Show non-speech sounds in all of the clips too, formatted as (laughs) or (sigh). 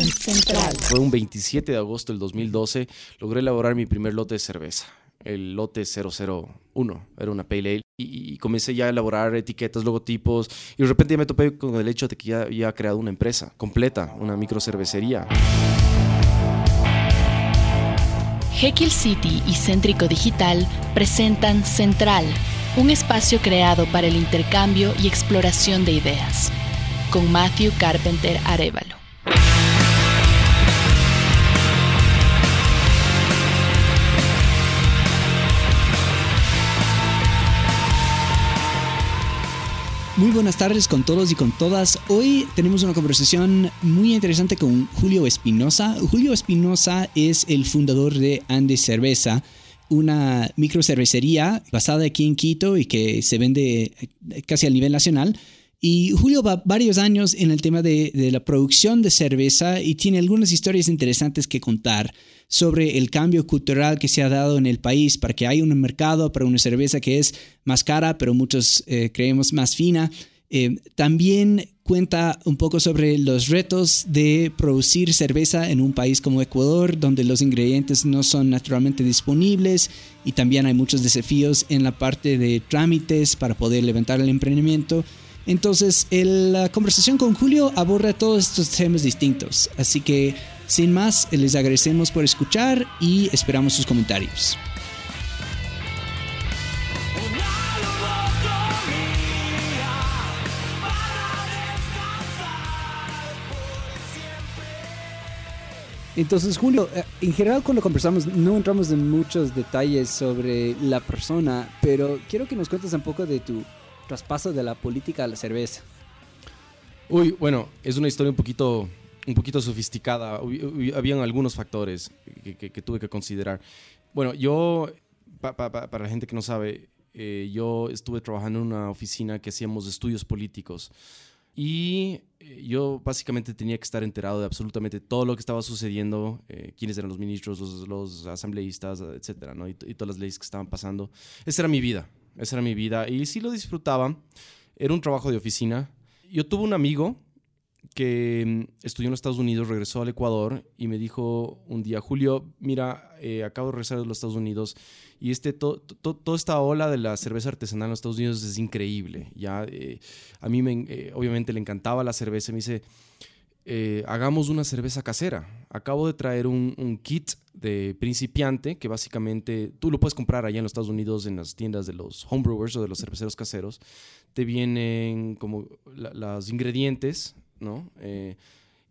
Central. Fue un 27 de agosto del 2012, logré elaborar mi primer lote de cerveza, el lote 001, era una Pale Ale, y, y comencé ya a elaborar etiquetas, logotipos, y de repente ya me topé con el hecho de que ya había creado una empresa completa, una microcervecería. Jekyll City y Céntrico Digital presentan Central, un espacio creado para el intercambio y exploración de ideas, con Matthew Carpenter Arevalo. Muy buenas tardes con todos y con todas. Hoy tenemos una conversación muy interesante con Julio Espinosa. Julio Espinosa es el fundador de Andes Cerveza, una microcervecería basada aquí en Quito y que se vende casi a nivel nacional. Y Julio va varios años en el tema de, de, la producción de cerveza y tiene algunas historias interesantes que contar sobre el cambio cultural que se ha dado en el país para que haya un mercado para una cerveza que es más cara, pero muchos eh, creemos más fina. Eh, también cuenta un poco sobre los retos de producir cerveza en un país como Ecuador, donde los ingredientes no son naturalmente disponibles y también hay muchos desafíos en la parte de trámites para poder levantar el emprendimiento. Entonces, la conversación con Julio aborda todos estos temas distintos. Así que, sin más, les agradecemos por escuchar y esperamos sus comentarios. Entonces, Julio, eh, en general cuando conversamos no entramos en muchos detalles sobre la persona, pero quiero que nos cuentes un poco de tu traspaso de la política a la cerveza. Uy, bueno, es una historia un poquito, un poquito sofisticada. Habían algunos factores que, tuve que considerar. Bueno, yo, pa, pa, pa, para la gente que no sabe, eh, yo estuve trabajando en una oficina que hacíamos estudios políticos. Y eh, yo básicamente tenía que estar enterado de absolutamente todo lo que estaba sucediendo, eh, quiénes eran los ministros, los, asambleístas, etcétera, y, y todas las leyes que estaban pasando. Esa era mi vida. Esa era mi vida y sí lo disfrutaba. Era un trabajo de oficina. Yo tuve un amigo que mm, estudió en los Estados Unidos, regresó al Ecuador y me dijo un día, Julio, mira, eh, acabo de regresar de los Estados Unidos y este, to, to, toda esta ola de la cerveza artesanal en los Estados Unidos es increíble. Ya, eh, a mí me, eh, obviamente le encantaba la cerveza. Me dice, eh, hagamos una cerveza casera. Acabo de traer un, kit de principiante que básicamente tú lo puedes comprar allá en los Estados Unidos en las tiendas de los homebrewers o de los cerveceros caseros. Te vienen como la, los ingredientes, ¿no? Eh,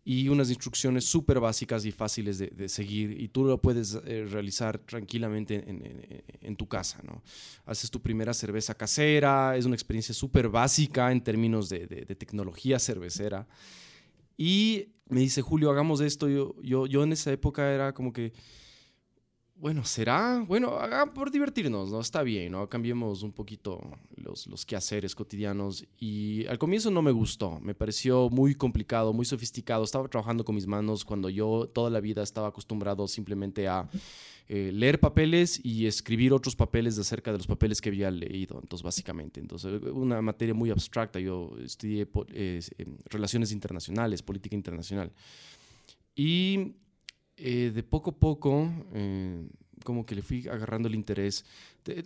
y unas instrucciones súper básicas y fáciles de, seguir y tú lo puedes eh, realizar tranquilamente en, tu casa, ¿no? Haces tu primera cerveza casera, es una experiencia súper básica en términos de, de tecnología cervecera. Y me dice, Julio, hagamos esto. Yo, yo, yo en esa época era como que, bueno, ¿será? Bueno, haga por divertirnos, ¿no? Está bien, ¿no? Cambiemos un poquito los, los quehaceres cotidianos. Y al comienzo no me gustó, me pareció muy complicado, muy sofisticado. Estaba trabajando con mis manos cuando yo toda la vida estaba acostumbrado simplemente a eh, leer papeles y escribir otros papeles acerca de los papeles que había leído. Entonces, básicamente, entonces, una materia muy abstracta. Yo estudié eh, relaciones internacionales, política internacional. Y eh, de poco a poco, eh, como que le fui agarrando el interés. De,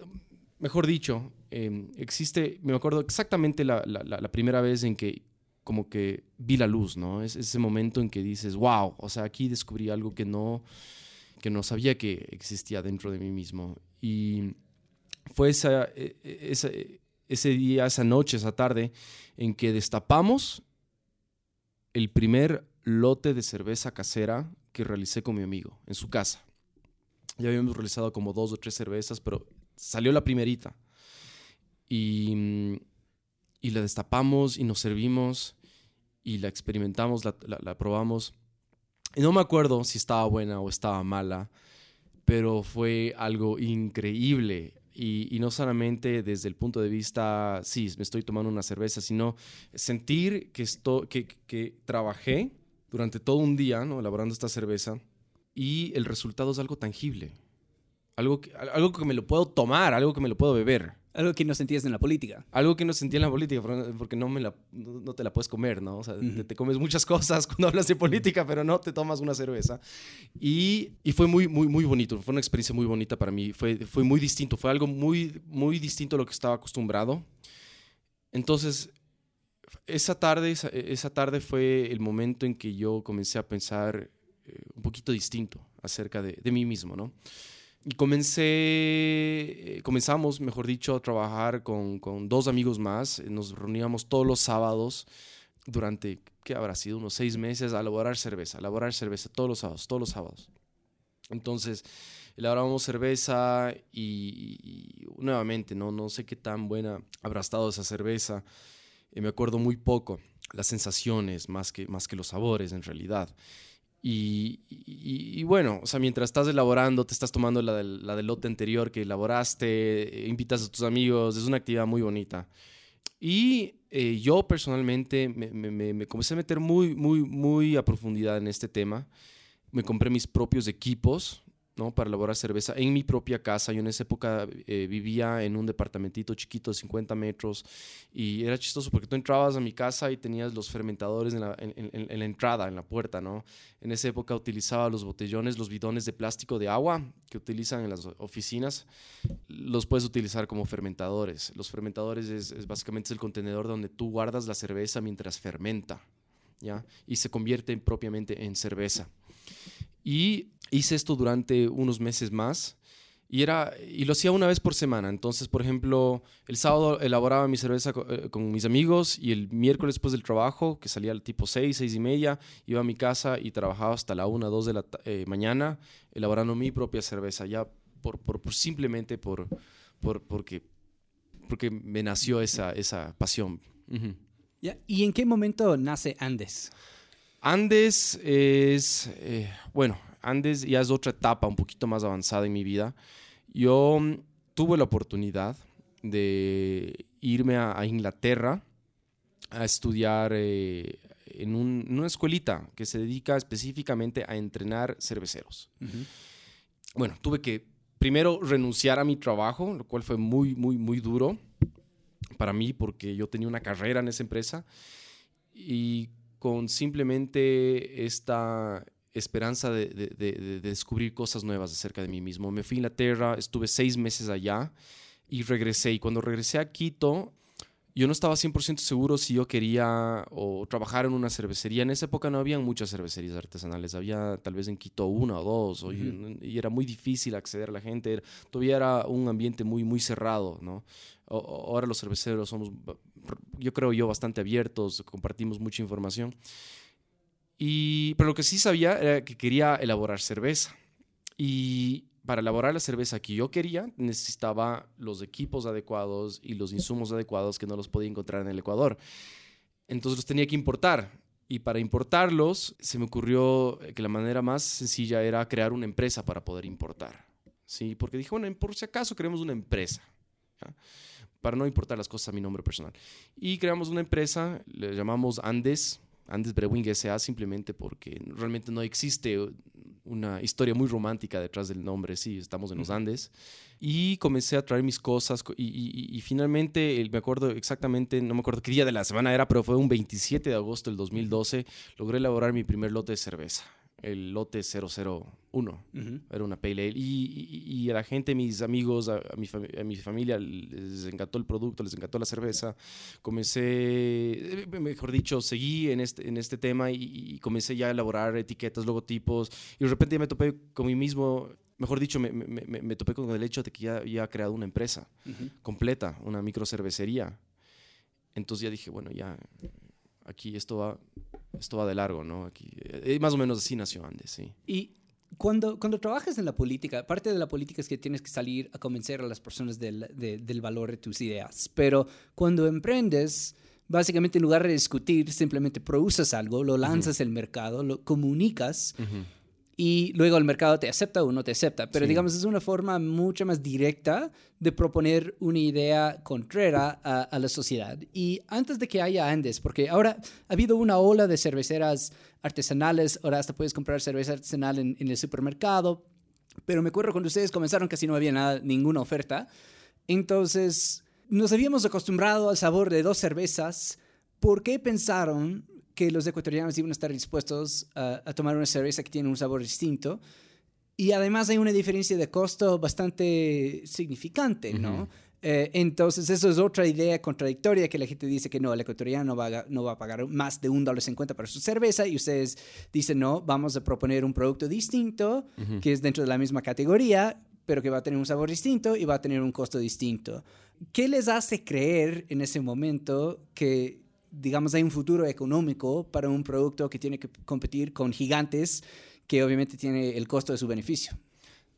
mejor dicho, eh, existe, me acuerdo exactamente la, la, la, primera vez en que como que vi la luz, ¿no? Es ese momento en que dices, wow, o sea, aquí descubrí algo que no, que no sabía que existía dentro de mí mismo. Y fue esa, esa, ese día, esa noche, esa tarde, en que destapamos el primer lote de cerveza casera que realicé con mi amigo en su casa. Ya habíamos realizado como dos o tres cervezas, pero salió la primerita. Y, y la destapamos y nos servimos y la experimentamos, la, probamos. No me acuerdo si estaba buena o estaba mala, pero fue algo increíble. Y, no solamente desde el punto de vista, sí, me estoy tomando una cerveza, sino sentir que, esto, que, trabajé durante todo un día, ¿no? elaborando esta cerveza, y el resultado es algo tangible, algo algo que me lo puedo tomar, algo que me lo puedo beber, Algo que no sentías en la política. Algo que no sentía en la política, porque no, me la, no, te la puedes comer, ¿no? O sea, te, comes muchas cosas (laughs) cuando hablas de política, pero no te tomas una cerveza. Y, y, fue muy, muy, muy bonito, fue una experiencia muy bonita para mí, fue, fue muy distinto, fue algo muy, muy distinto a lo que estaba acostumbrado. Entonces, esa tarde, esa, tarde fue el momento en que yo comencé a pensar eh, un poquito distinto acerca de, de mí mismo, ¿no? Y comencé, eh, comenzamos, mejor dicho, a trabajar con, con, dos amigos más. Nos reuníamos todos los sábados durante, ¿qué habrá sido? Unos seis meses a elaborar cerveza, a elaborar cerveza todos los sábados, todos los sábados. Entonces, elaborábamos cerveza y, nuevamente, ¿no? no sé qué tan buena habrá estado esa cerveza. Eh, me acuerdo muy poco las sensaciones más que, más que los sabores en realidad. Y, bueno, o sea, mientras estás elaborando, te estás tomando la del, lote anterior que elaboraste, eh, invitas a tus amigos, es una actividad muy bonita. Y eh, yo personalmente me, me, me, comencé a meter muy, muy, muy a profundidad en este tema. Me compré mis propios equipos, ¿no? para elaborar cerveza en mi propia casa. Yo en esa época eh, vivía en un departamentito chiquito de 50 metros y era chistoso porque tú entrabas a mi casa y tenías los fermentadores en la, en, la, entrada, en la puerta. ¿no? En esa época utilizaba los botellones, los bidones de plástico de agua que utilizan en las oficinas. Los puedes utilizar como fermentadores. Los fermentadores es, es básicamente el contenedor donde tú guardas la cerveza mientras fermenta. ¿ya? Y se convierte propiamente en cerveza. Y hice esto durante unos meses más. Y, era, y lo hacía una vez por semana. Entonces, por ejemplo, el sábado elaboraba mi cerveza eh, con, mis amigos y el miércoles después del trabajo, que salía al tipo 6, 6 y media, iba a mi casa y trabajaba hasta la 1, 2 de la eh, mañana elaborando mi propia cerveza, ya por, por, simplemente por, por, porque, porque me nació esa, esa pasión. ¿Y en qué momento nace Andes? Andes es, eh, bueno, Andes ya es otra etapa un poquito más avanzada en mi vida. Yo mm, tuve la oportunidad de irme a, Inglaterra a estudiar eh, en, una escuelita que se dedica específicamente a entrenar cerveceros. Bueno, tuve que primero renunciar a mi trabajo, lo cual fue muy, muy, muy duro para mí porque yo tenía una carrera en esa empresa y con simplemente esta esperanza de, descubrir cosas nuevas acerca de mí mismo. Me fui a Inglaterra, estuve seis meses allá y regresé. Y cuando regresé a Quito, yo no estaba 100% seguro si yo quería o trabajar en una cervecería. En esa época no había muchas cervecerías artesanales, había tal vez en Quito una o dos, y, era muy difícil acceder a la gente. todavía era un ambiente muy, muy cerrado, ¿no? ahora los cerveceros somos, yo creo yo, bastante abiertos, compartimos mucha información. Y, pero lo que sí sabía era que quería elaborar cerveza. Y para elaborar la cerveza que yo quería, necesitaba los equipos adecuados y los insumos adecuados que no los podía encontrar en el Ecuador. Entonces los tenía que importar. Y para importarlos, se me ocurrió que la manera más sencilla era crear una empresa para poder importar. ¿sí? Porque dije, bueno, por si acaso queremos una empresa para no importar las cosas a mi nombre personal. Y creamos una empresa, le llamamos Andes, Andes Brewing S.A. simplemente porque realmente no existe una historia muy romántica detrás del nombre, sí, estamos en los Andes. Y comencé a traer mis cosas y, finalmente, me acuerdo exactamente, no me acuerdo qué día de la semana era, pero fue un 27 de agosto del 2012, logré elaborar mi primer lote de cerveza el lote 001. Era una pale ale. Y, a la gente, mis amigos, a, mi, a, mi, familia les encantó el producto, les encantó la cerveza. Comencé, eh, mejor dicho, seguí en este, en este tema y, comencé ya a elaborar etiquetas, logotipos. Y de repente ya me topé con mí mismo. Mejor dicho, me, me, me topé con el hecho de que ya había creado una empresa completa, una microcervecería. Entonces ya dije, bueno, ya aquí esto va, esto va de largo, ¿no? Aquí, eh, más o menos así nació Andes, sí. Y cuando, cuando trabajas en la política, parte de la política es que tienes que salir a convencer a las personas del, del valor de tus ideas, pero cuando emprendes, básicamente en lugar de discutir, simplemente produces algo, lo lanzas al mercado, lo comunicas y luego el mercado te acepta o no te acepta. Pero digamos, es una forma mucho más directa de proponer una idea contraria a, la sociedad. Y antes de que haya Andes, porque ahora ha habido una ola de cerveceras artesanales, ahora hasta puedes comprar cerveza artesanal en, el supermercado, pero me acuerdo cuando ustedes comenzaron casi no había nada, ninguna oferta. Entonces, nos habíamos acostumbrado al sabor de dos cervezas. ¿Por qué pensaron que los ecuatorianos iban a estar dispuestos a, tomar una cerveza que tiene un sabor distinto? Y además hay una diferencia de costo bastante significante, ¿no? Eh, entonces, eso es otra idea contradictoria que la gente dice que no, el ecuatoriano no va a, no va a pagar más de un dólar cincuenta para su cerveza y ustedes dicen, no, vamos a proponer un producto distinto que es dentro de la misma categoría, pero que va a tener un sabor distinto y va a tener un costo distinto. ¿Qué les hace creer en ese momento que, digamos, hay un futuro económico para un producto que tiene que competir con gigantes que obviamente tiene el costo de su beneficio?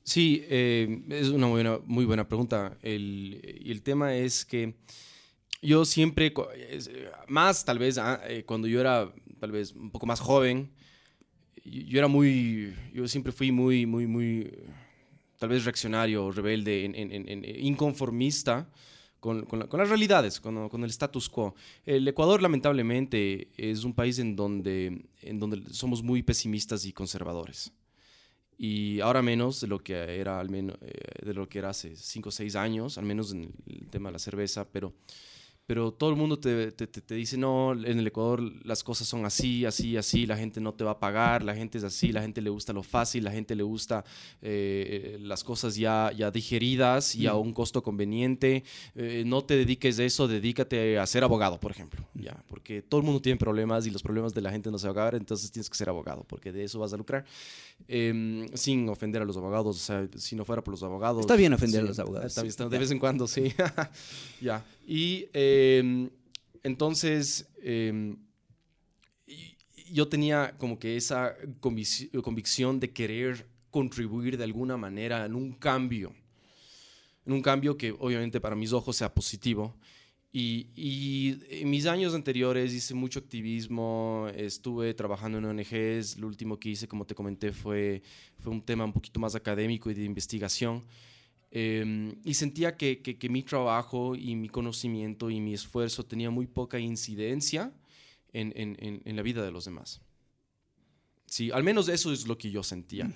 Sí, eh, es una muy buena, muy buena pregunta. El, el tema es que yo siempre, más tal vez ah, eh, cuando yo era tal vez un poco más joven, yo era muy, yo siempre fui muy, muy, muy, tal vez reaccionario, rebelde, inconformista con, con, las realidades, con, con, el status quo. El Ecuador, lamentablemente, es un país en donde, en donde somos muy pesimistas y conservadores y ahora menos de lo que era al menos eh, de lo que era hace 5 o 6 años, al menos en el tema de la cerveza, pero pero todo el mundo te, te, te, dice, no, en el Ecuador las cosas son así, así, así, la gente no te va a pagar, la gente es así, la gente le gusta lo fácil, la gente le gusta eh, las cosas ya, ya digeridas y a un costo conveniente. Eh, no te dediques a eso, dedícate a ser abogado, por ejemplo, ya, porque todo el mundo tiene problemas y los problemas de la gente no se van a acabar, entonces tienes que ser abogado, porque de eso vas a lucrar. Em, sin ofender a los abogados, o sea, si no fuera por los abogados. Está bien ofender a los abogados. Está bien, de vez en cuando, sí. (laughs) ya. Y em, entonces, em, yo tenía como que esa convicción de querer contribuir de alguna manera en un cambio, en un cambio que obviamente para mis ojos sea positivo y, en mis años anteriores hice mucho activismo, estuve trabajando en ONGs, lo último que hice, como te comenté, fue, fue un tema un poquito más académico y de investigación. Em, y sentía que, que, mi trabajo y mi conocimiento y mi esfuerzo tenía muy poca incidencia en, en, en, la vida de los demás. Sí, al menos eso es lo que yo sentía.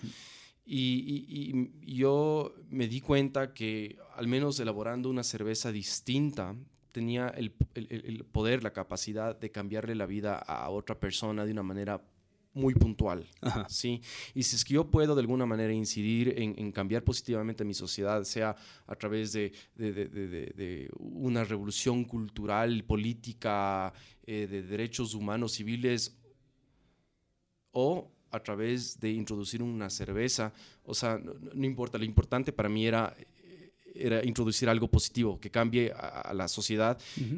y, y, y, yo me di cuenta que al menos elaborando una cerveza distinta tenía el, el, poder, la capacidad de cambiarle la vida a otra persona de una manera muy puntual. ¿sí? Y si es que yo puedo de alguna manera incidir en, en cambiar positivamente mi sociedad, sea a través de, de, de, de una revolución cultural, política, eh, de derechos humanos, civiles, o a través de introducir una cerveza, o sea, no, no importa, lo importante para mí era era introducir algo positivo que cambie a, la sociedad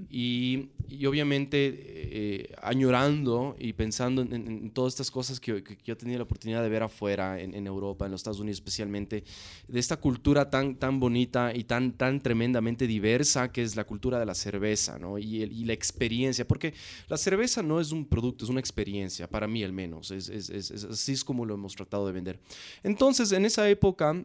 y, y, obviamente eh, añorando y pensando en, todas estas cosas que, que, yo tenía la oportunidad de ver afuera, en, en, Europa, en los Estados Unidos especialmente, de esta cultura tan, tan bonita y tan, tan tremendamente diversa que es la cultura de la cerveza ¿no? y, y la experiencia, porque la cerveza no es un producto, es una experiencia, para mí al menos, es, es, es, así es como lo hemos tratado de vender. Entonces, en esa época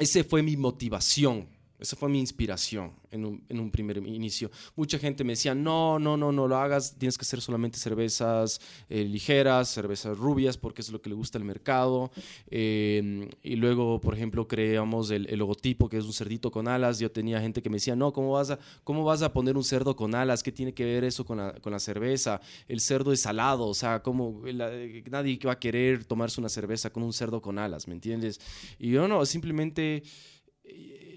esa fue mi motivación, esa fue mi inspiración en un, primer inicio. Mucha gente me decía, no, no, no, no lo hagas, tienes que hacer solamente cervezas eh, ligeras, cervezas rubias, porque es lo que le gusta al mercado. Eh, y luego, por ejemplo, creamos el, logotipo, que es un cerdito con alas. Yo tenía gente que me decía, no, ¿cómo vas a, cómo vas a poner un cerdo con alas? ¿Qué tiene que ver eso con la, con la cerveza? El cerdo es salado, o sea, ¿cómo, nadie va a querer tomarse una cerveza con un cerdo con alas, ¿me entiendes? Y yo no, simplemente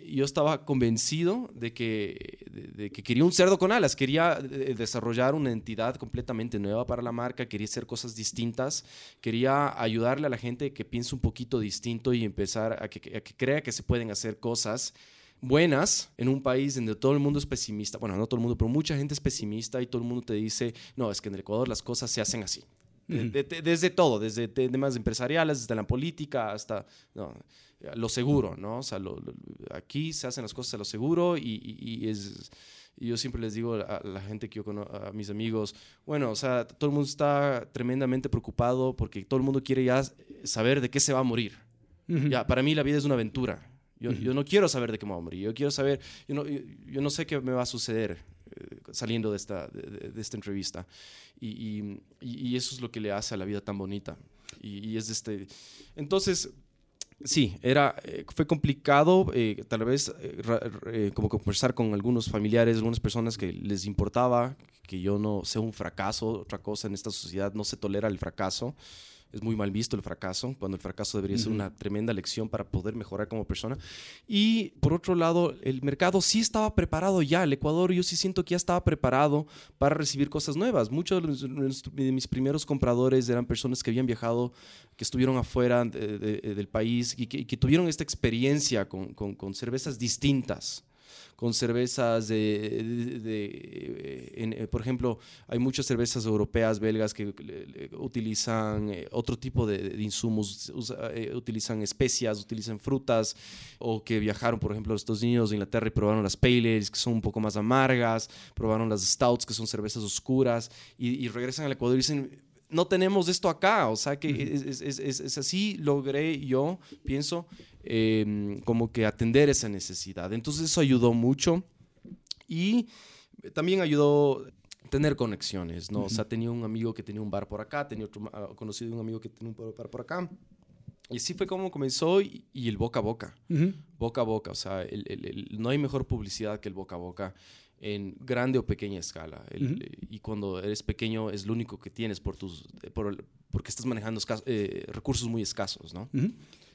yo estaba convencido de que, de, que, quería un cerdo con alas, quería eh, desarrollar una entidad completamente nueva para la marca, quería hacer cosas distintas, quería ayudarle a la gente que piense un poquito distinto y empezar a que, a que crea que se pueden hacer cosas buenas en un país donde todo el mundo es pesimista, bueno, no todo el mundo, pero mucha gente es pesimista y todo el mundo te dice, no, es que en el Ecuador las cosas se hacen así. desde todo, desde temas empresariales, desde la política hasta lo seguro, ¿no? O sea, aquí se hacen las cosas a lo seguro y, es... yo siempre les digo a la gente que yo conozco, a mis amigos, bueno, o sea, todo el mundo está tremendamente preocupado porque todo el mundo quiere ya saber de qué se va a morir. Ya, para mí la vida es una aventura. Yo, yo, no quiero saber de qué me voy a morir. Yo quiero saber, yo no, yo, no sé qué me va a suceder eh, saliendo de esta, de, esta entrevista. Y, y, eso es lo que le hace a la vida tan bonita. Y, y es este... Entonces, Sí, era, eh, fue complicado, eh, tal vez eh, como conversar con algunos familiares, algunas personas que les importaba que yo no sea un fracaso, otra cosa en esta sociedad no se tolera el fracaso es muy mal visto el fracaso, cuando el fracaso debería ser una tremenda lección para poder mejorar como persona. Y por otro lado, el mercado sí estaba preparado ya, el Ecuador yo sí siento que ya estaba preparado para recibir cosas nuevas. Muchos de, mis primeros compradores eran personas que habían viajado, que estuvieron afuera del país y que, tuvieron esta experiencia con, con cervezas distintas con cervezas de, eh, por ejemplo, hay muchas cervezas europeas, belgas que utilizan eh, otro tipo de, insumos, eh, utilizan especias, utilizan frutas, o que viajaron, por ejemplo, estos niños de Inglaterra y probaron las pale ales, que son un poco más amargas, probaron las stouts, que son cervezas oscuras, y, y regresan al Ecuador y dicen, no tenemos esto acá, o sea que es, es, es, así logré yo, pienso, em, como que atender esa necesidad. Entonces eso ayudó mucho y también ayudó tener conexiones, ¿no? O sea, tenía un amigo que tenía un bar por acá, tenía otro ah, conocido un amigo que tenía un bar por acá. Y así fue como comenzó y, el boca a boca, boca a boca, o sea, no hay mejor publicidad que el boca a boca en grande o pequeña escala. Y cuando eres pequeño es lo único que tienes por tus, por, porque estás manejando eh, recursos muy escasos, ¿no?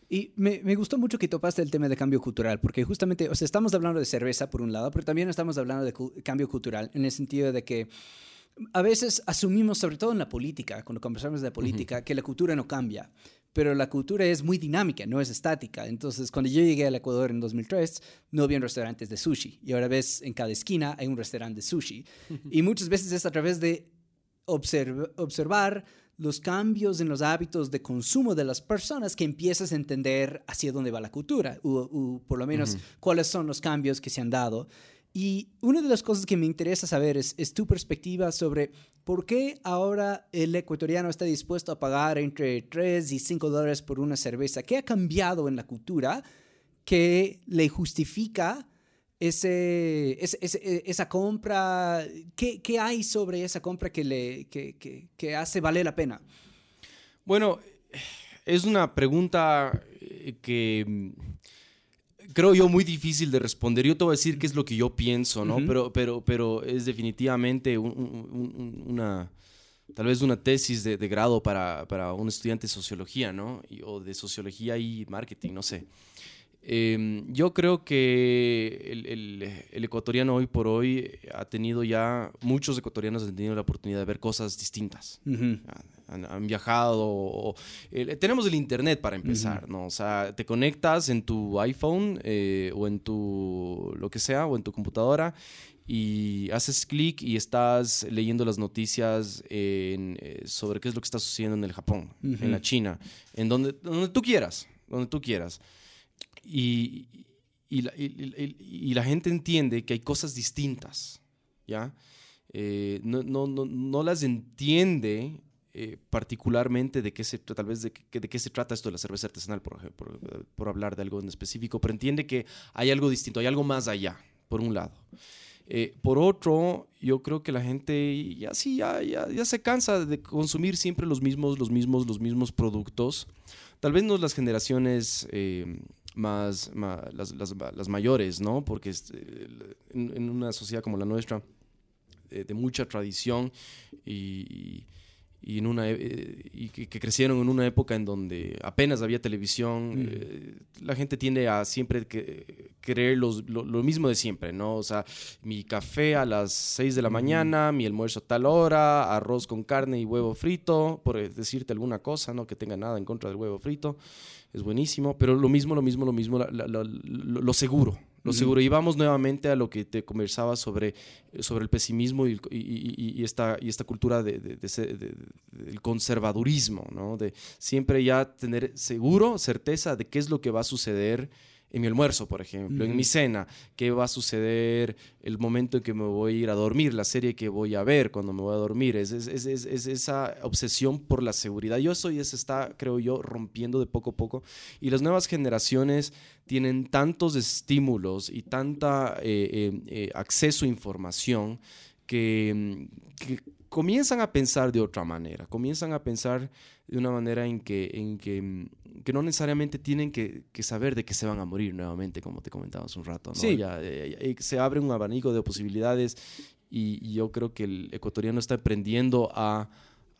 Y me, me, gustó mucho que topaste el tema de cambio cultural, porque justamente, o sea, estamos hablando de cerveza por un lado, pero también estamos hablando de cambio cultural, en el sentido de que a veces asumimos, sobre todo en la política, cuando conversamos de política, que la cultura no cambia pero la cultura es muy dinámica, no es estática. Entonces, cuando yo llegué al Ecuador en 2003, no había restaurantes de sushi. Y ahora ves, en cada esquina hay un restaurante de sushi. y muchas veces es a través de observar los cambios en los hábitos de consumo de las personas que empiezas a entender hacia dónde va la cultura, o, por lo menos cuáles son los cambios que se han dado. Y una de las cosas que me interesa saber es, tu perspectiva sobre por qué ahora el ecuatoriano está dispuesto a pagar entre 3 y 5 dólares por una cerveza. ¿Qué ha cambiado en la cultura que le justifica ese, esa compra? ¿Qué, ¿Qué, hay sobre esa compra que, le, que, que, que hace valer la pena? Bueno, es una pregunta que creo yo, muy difícil de responder. Yo te voy a decir qué es lo que yo pienso, ¿no? pero, pero, pero es definitivamente una, tal vez una tesis de, grado para, para, un estudiante de sociología, ¿no? o de sociología y marketing, no sé. Em, yo creo que el, ecuatoriano hoy por hoy ha tenido ya, muchos ecuatorianos han tenido la oportunidad de ver cosas distintas. han, viajado. tenemos el Internet para empezar, ¿no? O sea, te conectas en tu iPhone eh, o en tu, lo que sea, o en tu computadora y haces clic y estás leyendo las noticias eh, sobre qué es lo que está sucediendo en el Japón, en la China, en donde, donde tú quieras, donde tú quieras y, y, la, y, la, gente entiende que hay cosas distintas, ¿ya? Eh, no, no, no, no, las entiende eh, particularmente de qué se tal vez de, de, qué se trata esto de la cerveza artesanal, por, por, por, hablar de algo en específico, pero entiende que hay algo distinto, hay algo más allá, por un lado. Eh, por otro, yo creo que la gente ya sí, ya, ya, ya, se cansa de consumir siempre los mismos, los mismos, los mismos productos. Tal vez no las generaciones más, las, las, mayores, ¿no? Porque eh, en, una sociedad como la nuestra, eh, de mucha tradición y en una, eh, y que, crecieron en una época en donde apenas había televisión, mm. la gente tiende a siempre que, creer lo, lo, mismo de siempre, ¿no? O sea, mi café a las 6 de la mm. mañana, mi almuerzo a tal hora, arroz con carne y huevo frito, por decirte alguna cosa, no que tenga nada en contra del huevo frito es buenísimo, pero lo mismo, lo mismo, lo mismo, lo, seguro. Lo seguro. Y vamos nuevamente a lo que te conversaba sobre, sobre el pesimismo y, y, esta, y esta cultura de, del conservadurismo, ¿no? De siempre ya tener seguro, certeza de qué es lo que va a suceder en mi almuerzo, por ejemplo, en mi cena, qué va a suceder el momento en que me voy a ir a dormir, la serie que voy a ver cuando me voy a dormir, es, es, es, es esa obsesión por la seguridad. Yo eso ya se está, creo yo, rompiendo de poco a poco y las nuevas generaciones tienen tantos estímulos y tanta eh, eh, eh, acceso a información que, que comienzan a pensar de otra manera, comienzan a pensar de una manera en que, en que, mm, que no necesariamente tienen que, que, saber de que se van a morir nuevamente, como te comentaba hace un rato. ¿no? Ya, eh, se abre un abanico de posibilidades y, yo creo que el ecuatoriano está aprendiendo a,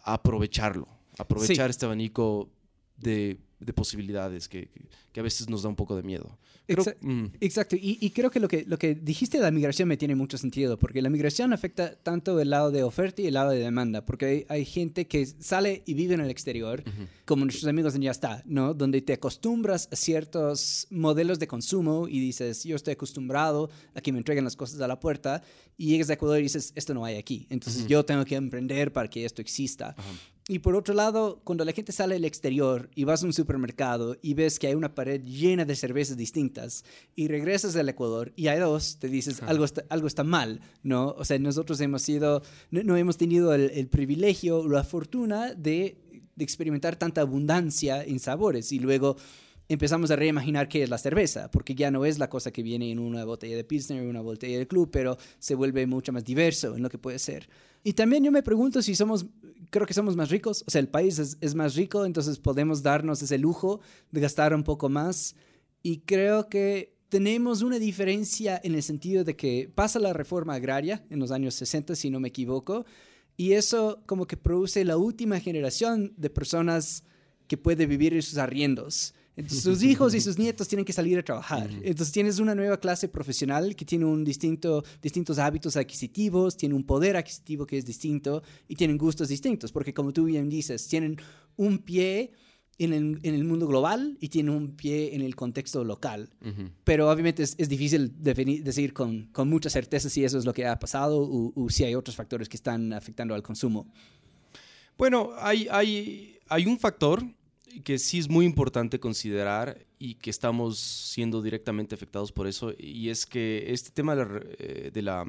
a aprovecharlo, aprovechar este abanico de, de posibilidades que, que, a veces nos da un poco de miedo. Mm. Exacto, y, y, creo que lo, que lo que dijiste de la migración me tiene mucho sentido, porque la migración afecta tanto el lado de oferta y el lado de demanda, porque hay, hay gente que sale y vive en el exterior, como nuestros amigos en Ya está, ¿no? Donde te acostumbras a ciertos modelos de consumo y dices, yo estoy acostumbrado a que me entreguen las cosas a la puerta, y llegas a Ecuador y dices, esto no hay aquí, entonces yo tengo que emprender para que esto exista. Y por otro lado, cuando la gente sale al exterior y vas a un supermercado y ves que hay una pared llena de cervezas distintas y regresas al Ecuador y hay dos, te dices, algo, está, algo está mal, ¿no? O sea, nosotros hemos sido, no, hemos tenido el, privilegio o la fortuna de, de experimentar tanta abundancia en sabores y luego empezamos a reimaginar qué es la cerveza, porque ya no es la cosa que viene en una botella de Pilsner o una botella de Club, pero se vuelve mucho más diverso en lo que puede ser. Y también yo me pregunto si somos, creo que somos más ricos, o sea, el país es, es más rico, entonces podemos darnos ese lujo de gastar un poco más. Y creo que tenemos una diferencia en el sentido de que pasa la reforma agraria en los años 60, si no me equivoco, y eso como que produce la última generación de personas que puede vivir en sus arriendos sus hijos y sus nietos tienen que salir a trabajar. Entonces tienes una nueva clase profesional que tiene un distinto, distintos hábitos adquisitivos, tiene un poder adquisitivo que es distinto y tienen gustos distintos, porque como tú bien dices, tienen un pie en el, en el mundo global y tienen un pie en el contexto local. Pero obviamente es, es difícil definir, decir con, con, mucha certeza si eso es lo que ha pasado o, o, si hay otros factores que están afectando al consumo. Bueno, hay, hay, hay un factor que sí es muy importante considerar y que estamos siendo directamente afectados por eso, y es que este tema de la,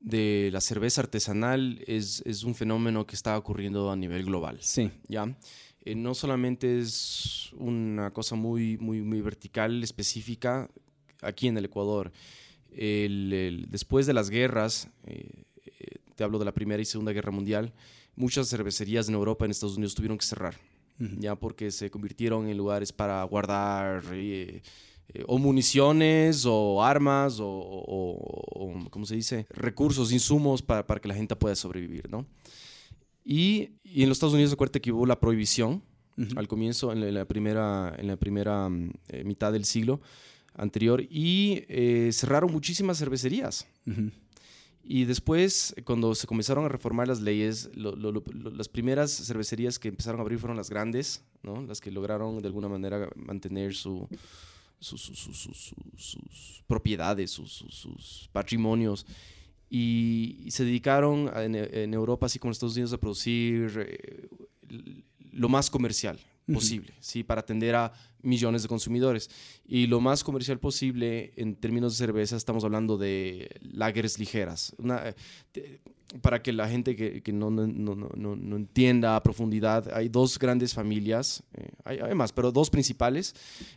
de la, cerveza artesanal es, es, un fenómeno que está ocurriendo a nivel global. Sí. ¿ya? Eh, no solamente es una cosa muy, muy, muy vertical, específica aquí en el Ecuador. después de las guerras, eh, eh, te hablo de la Primera y Segunda Guerra Mundial, muchas cervecerías en Europa, en Estados Unidos, tuvieron que cerrar ya porque se convirtieron en lugares para guardar eh, eh, o municiones o armas o, ¿cómo se dice? Recursos, insumos para, para, que la gente pueda sobrevivir, ¿no? Y, y en los Estados Unidos, acuérdate que hubo la prohibición al comienzo, en la primera, en la primera mm, eh, mitad del siglo anterior, y cerraron muchísimas cervecerías. Y después, cuando se comenzaron a reformar las leyes, las primeras cervecerías que empezaron a abrir fueron las grandes, ¿no? las que lograron de alguna manera mantener su, sus propiedades, sus, patrimonios. Y, se dedicaron en, Europa, así como en Estados Unidos, a producir eh, lo más comercial posible, ¿sí? para atender a millones de consumidores. Y lo más comercial posible en términos de cerveza, estamos hablando de lagers ligeras. Eh, para que la gente que, que no, no, no, no, entienda a profundidad, hay dos grandes familias, eh, hay, más, pero dos principales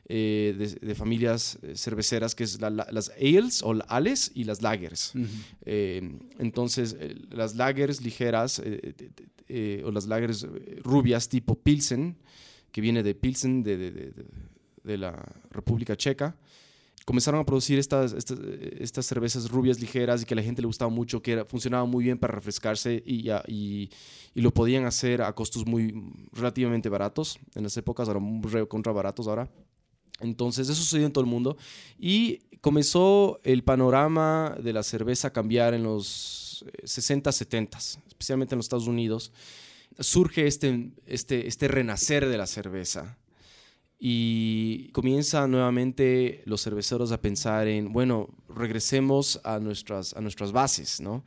eh, de, familias cerveceras, que es las ales o ales y las lagers. entonces, las lagers ligeras o las lagers rubias tipo Pilsen, que viene de Pilsen, de, de, de, la República Checa. Comenzaron a producir estas, estas, estas, cervezas rubias ligeras y que a la gente le gustaba mucho, que era, funcionaban muy bien para refrescarse y, y, y, lo podían hacer a costos muy relativamente baratos en las épocas, ahora contra baratos ahora. Entonces eso sucedió en todo el mundo y comenzó el panorama de la cerveza a cambiar en los 60, 70, especialmente en los Estados Unidos surge este, este, este renacer de la cerveza. Y comienza nuevamente los cerveceros a pensar en, bueno, regresemos a nuestras, a nuestras bases, ¿no?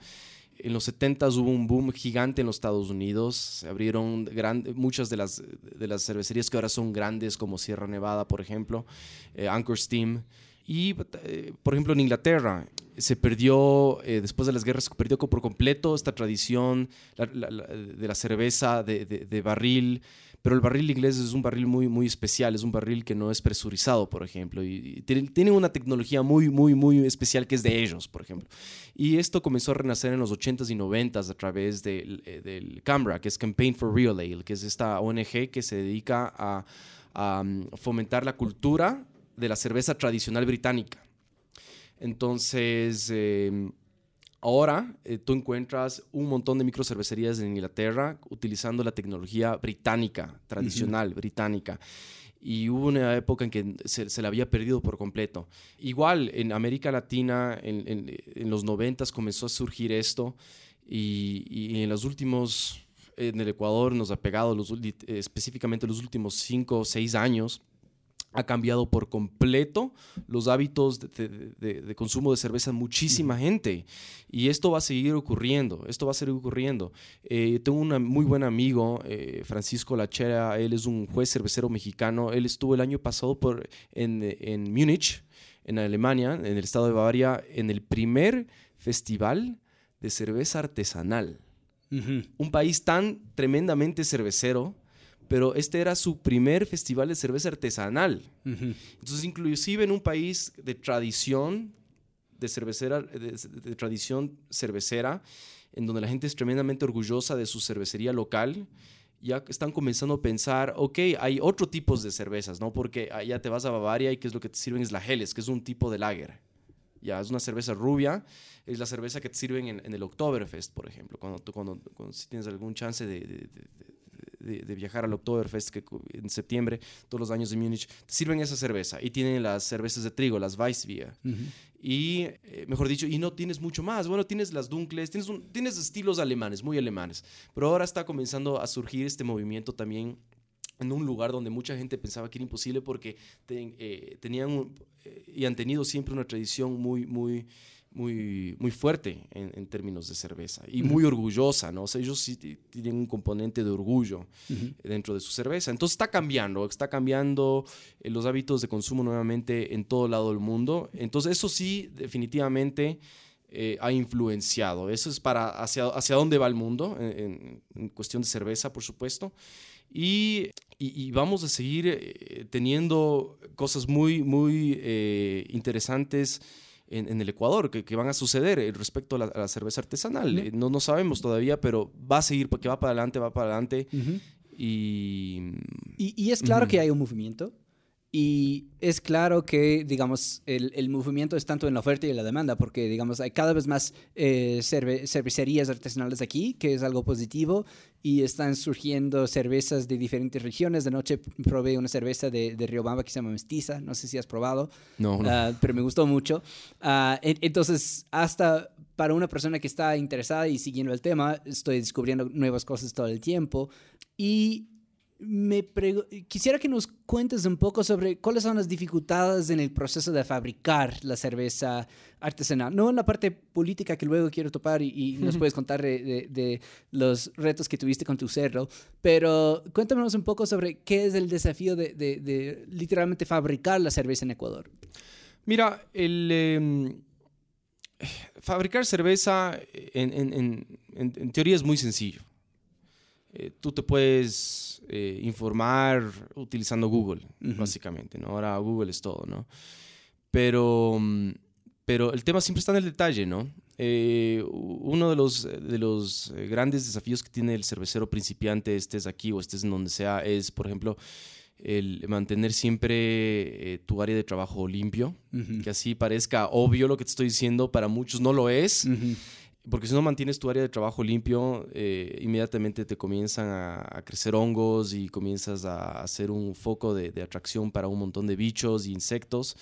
En los 70 hubo un boom gigante en los Estados Unidos, se abrieron muchas de las, de las cervecerías que ahora son grandes, como Sierra Nevada, por ejemplo, eh, Anchor Steam. Y, eh, por ejemplo, en Inglaterra se perdió, eh, después de las guerras, se perdió por completo esta tradición de la cerveza de, barril, Pero el barril inglés es un barril muy, muy especial, es un barril que no es presurizado, por ejemplo, y, tiene una tecnología muy, muy, muy especial que es de ellos, por ejemplo. Y esto comenzó a renacer en los 80s y 90s a través del, eh, CAMRA, que es Campaign for Real Ale, que es esta ONG que se dedica a, a mm, fomentar la cultura de la cerveza tradicional británica. Entonces, em, ahora eh, tú encuentras un montón de microcervecerías en Inglaterra utilizando la tecnología británica, tradicional británica. Y hubo una época en que se, la había perdido por completo. Igual en América Latina, en, los noventas comenzó a surgir esto y, y en los últimos, en el Ecuador nos ha pegado los, específicamente los últimos cinco o seis años ha cambiado por completo los hábitos de, consumo de cerveza en muchísima gente. Y esto va a seguir ocurriendo, esto va a seguir ocurriendo. Eh, tengo un muy buen amigo, eh, Francisco Lachera, él es un juez cervecero mexicano, él estuvo el año pasado por, en, en Múnich, en Alemania, en el estado de Bavaria, en el primer festival de cerveza artesanal. Un país tan tremendamente cervecero pero este era su primer festival de cerveza artesanal. Entonces, inclusive en un país de tradición de cervecera, de, tradición cervecera, en donde la gente es tremendamente orgullosa de su cervecería local, ya están comenzando a pensar, ok, hay otro tipos de cervezas, ¿no? Porque allá te vas a Bavaria y qué es lo que te sirven es la Helles, que es un tipo de lager. Ya, es una cerveza rubia, es la cerveza que te sirven en, el Oktoberfest, por ejemplo, cuando, tú, cuando, si tienes algún chance de, de, viajar al Oktoberfest que en septiembre, todos los años de Múnich, te sirven esa cerveza y tienen las cervezas de trigo, las Weissbier. Y, eh, mejor dicho, y no tienes mucho más. Bueno, tienes las Dunkles, tienes, tienes estilos alemanes, muy alemanes. Pero ahora está comenzando a surgir este movimiento también en un lugar donde mucha gente pensaba que era imposible porque eh, tenían eh, y han tenido siempre una tradición muy, muy muy, muy fuerte en, términos de cerveza y muy orgullosa, ¿no? O sea, ellos sí tienen un componente de orgullo dentro de su cerveza. Entonces está cambiando, está cambiando eh, los hábitos de consumo nuevamente en todo lado del mundo. Entonces eso sí, definitivamente eh, ha influenciado. Eso es para hacia, hacia dónde va el mundo en, cuestión de cerveza, por supuesto. Y, y, vamos a seguir eh, teniendo cosas muy, muy interesantes en, el Ecuador que, van a suceder eh, respecto a la, cerveza artesanal. Eh, no, no sabemos todavía, pero va a seguir porque va para adelante, va para adelante. y, y, es claro que hay un movimiento. Y es claro que, digamos, el, el, movimiento es tanto en la oferta y en la demanda, porque, digamos, hay cada vez más eh, cervecerías artesanales aquí, que es algo positivo, y están surgiendo cervezas de diferentes regiones. De noche probé una cerveza de, de Riobamba que se llama Mestiza, no sé si has probado, no, no. Ah, pero me gustó mucho. Uh, entonces, hasta para una persona que está interesada y siguiendo el tema, estoy descubriendo nuevas cosas todo el tiempo. Y me quisiera que nos cuentes un poco sobre cuáles son las dificultades en el proceso de fabricar la cerveza artesanal. No en la parte política que luego quiero topar y, nos puedes contar de, los retos que tuviste con tu cerro, pero cuéntanos un poco sobre qué es el desafío de, literalmente fabricar la cerveza en Ecuador. Mira, el, em, fabricar cerveza en teoría es muy sencillo. Eh, tú te puedes eh, informar utilizando Google, básicamente, ¿no? Ahora Google es todo, ¿no? Pero, mm, pero el tema siempre está en el detalle, ¿no? Eh, uno de los, de los grandes desafíos que tiene el cervecero principiante, estés aquí o estés en donde sea, es, por ejemplo, el mantener siempre tu área de trabajo limpio, que así parezca obvio lo que te estoy diciendo, para muchos no lo es. Porque si no mantienes tu área de trabajo limpio, eh, inmediatamente te comienzan a, crecer hongos y comienzas a hacer un foco de, atracción para un montón de bichos y insectos.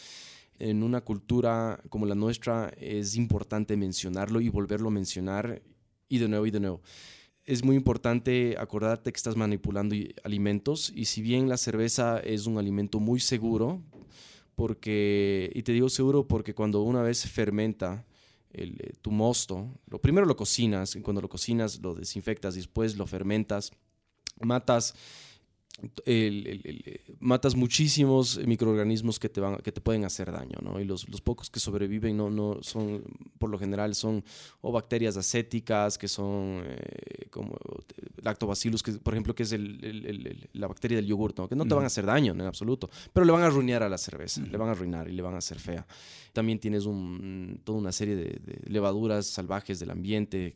En una cultura como la nuestra es importante mencionarlo y volverlo a mencionar y de nuevo y de nuevo. Es muy importante acordarte que estás manipulando alimentos y si bien la cerveza es un alimento muy seguro, porque, y te digo seguro porque cuando una vez fermenta, el, eh, tu mosto, lo primero lo cocinas, cuando lo cocinas lo desinfectas, después lo fermentas, matas matas muchísimos microorganismos que te, van, que te pueden hacer daño, ¿no? Y los, los, pocos que sobreviven no, no son, por lo general, son o bacterias acéticas, que son eh, como lactobacillus, que, por ejemplo, que es la bacteria del yogur, ¿no? Que no te van a hacer daño en absoluto, pero le van a arruinar a la cerveza, le van a arruinar y le van a hacer fea. También tienes un, toda una serie de, levaduras salvajes del ambiente.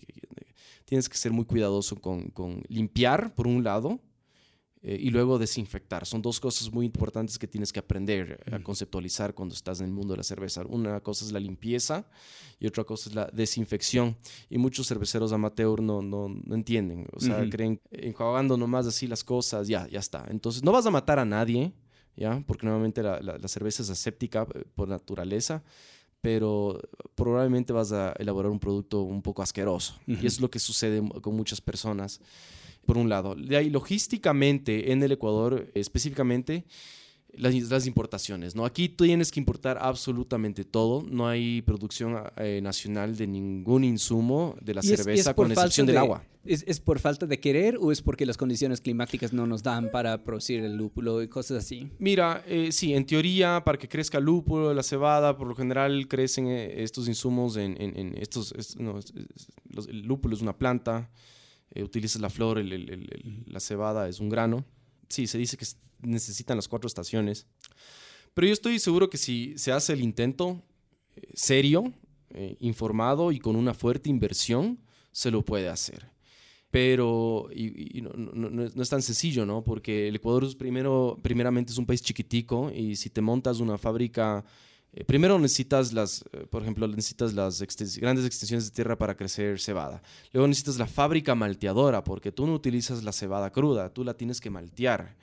tienes que ser muy cuidadoso con, con limpiar, por un lado, eh, y luego desinfectar. Son dos cosas muy importantes que tienes que aprender a conceptualizar cuando estás en el mundo de la cerveza. Una cosa es la limpieza y otra cosa es la desinfección. Y muchos cerveceros amateur no, no, no entienden. O sea, creen enjuagando nomás así las cosas, ya, ya está. Entonces, no vas a matar a nadie, ¿ya? Porque normalmente la, la, cerveza es aséptica eh, por naturaleza pero probablemente vas a elaborar un producto un poco asqueroso. Y es lo que sucede con muchas personas por un lado. De ahí, logísticamente, en el Ecuador específicamente, las, importaciones, ¿no? Aquí tienes que importar absolutamente todo, no hay producción eh, nacional de ningún insumo de la cerveza con excepción del agua. ¿es, por falta de querer o es porque las condiciones climáticas no nos dan para producir el lúpulo y cosas así? Mira, eh, sí, en teoría, para que crezca el lúpulo, la cebada, por lo general crecen eh, estos insumos en, estos, el lúpulo es una planta, eh, utilizas la flor, la cebada es un grano. Sí, se dice que necesitan las cuatro estaciones. Pero yo estoy seguro que si se hace el intento eh, serio, eh, informado y con una fuerte inversión, se lo puede hacer. Pero y, no, no, es tan sencillo, ¿no? Porque el Ecuador es primero, primeramente es un país chiquitico y si te montas una fábrica eh, primero necesitas las, eh, por ejemplo, necesitas las grandes extensiones de tierra para crecer cebada. Luego necesitas la fábrica malteadora, porque tú no utilizas la cebada cruda, tú la tienes que maltear.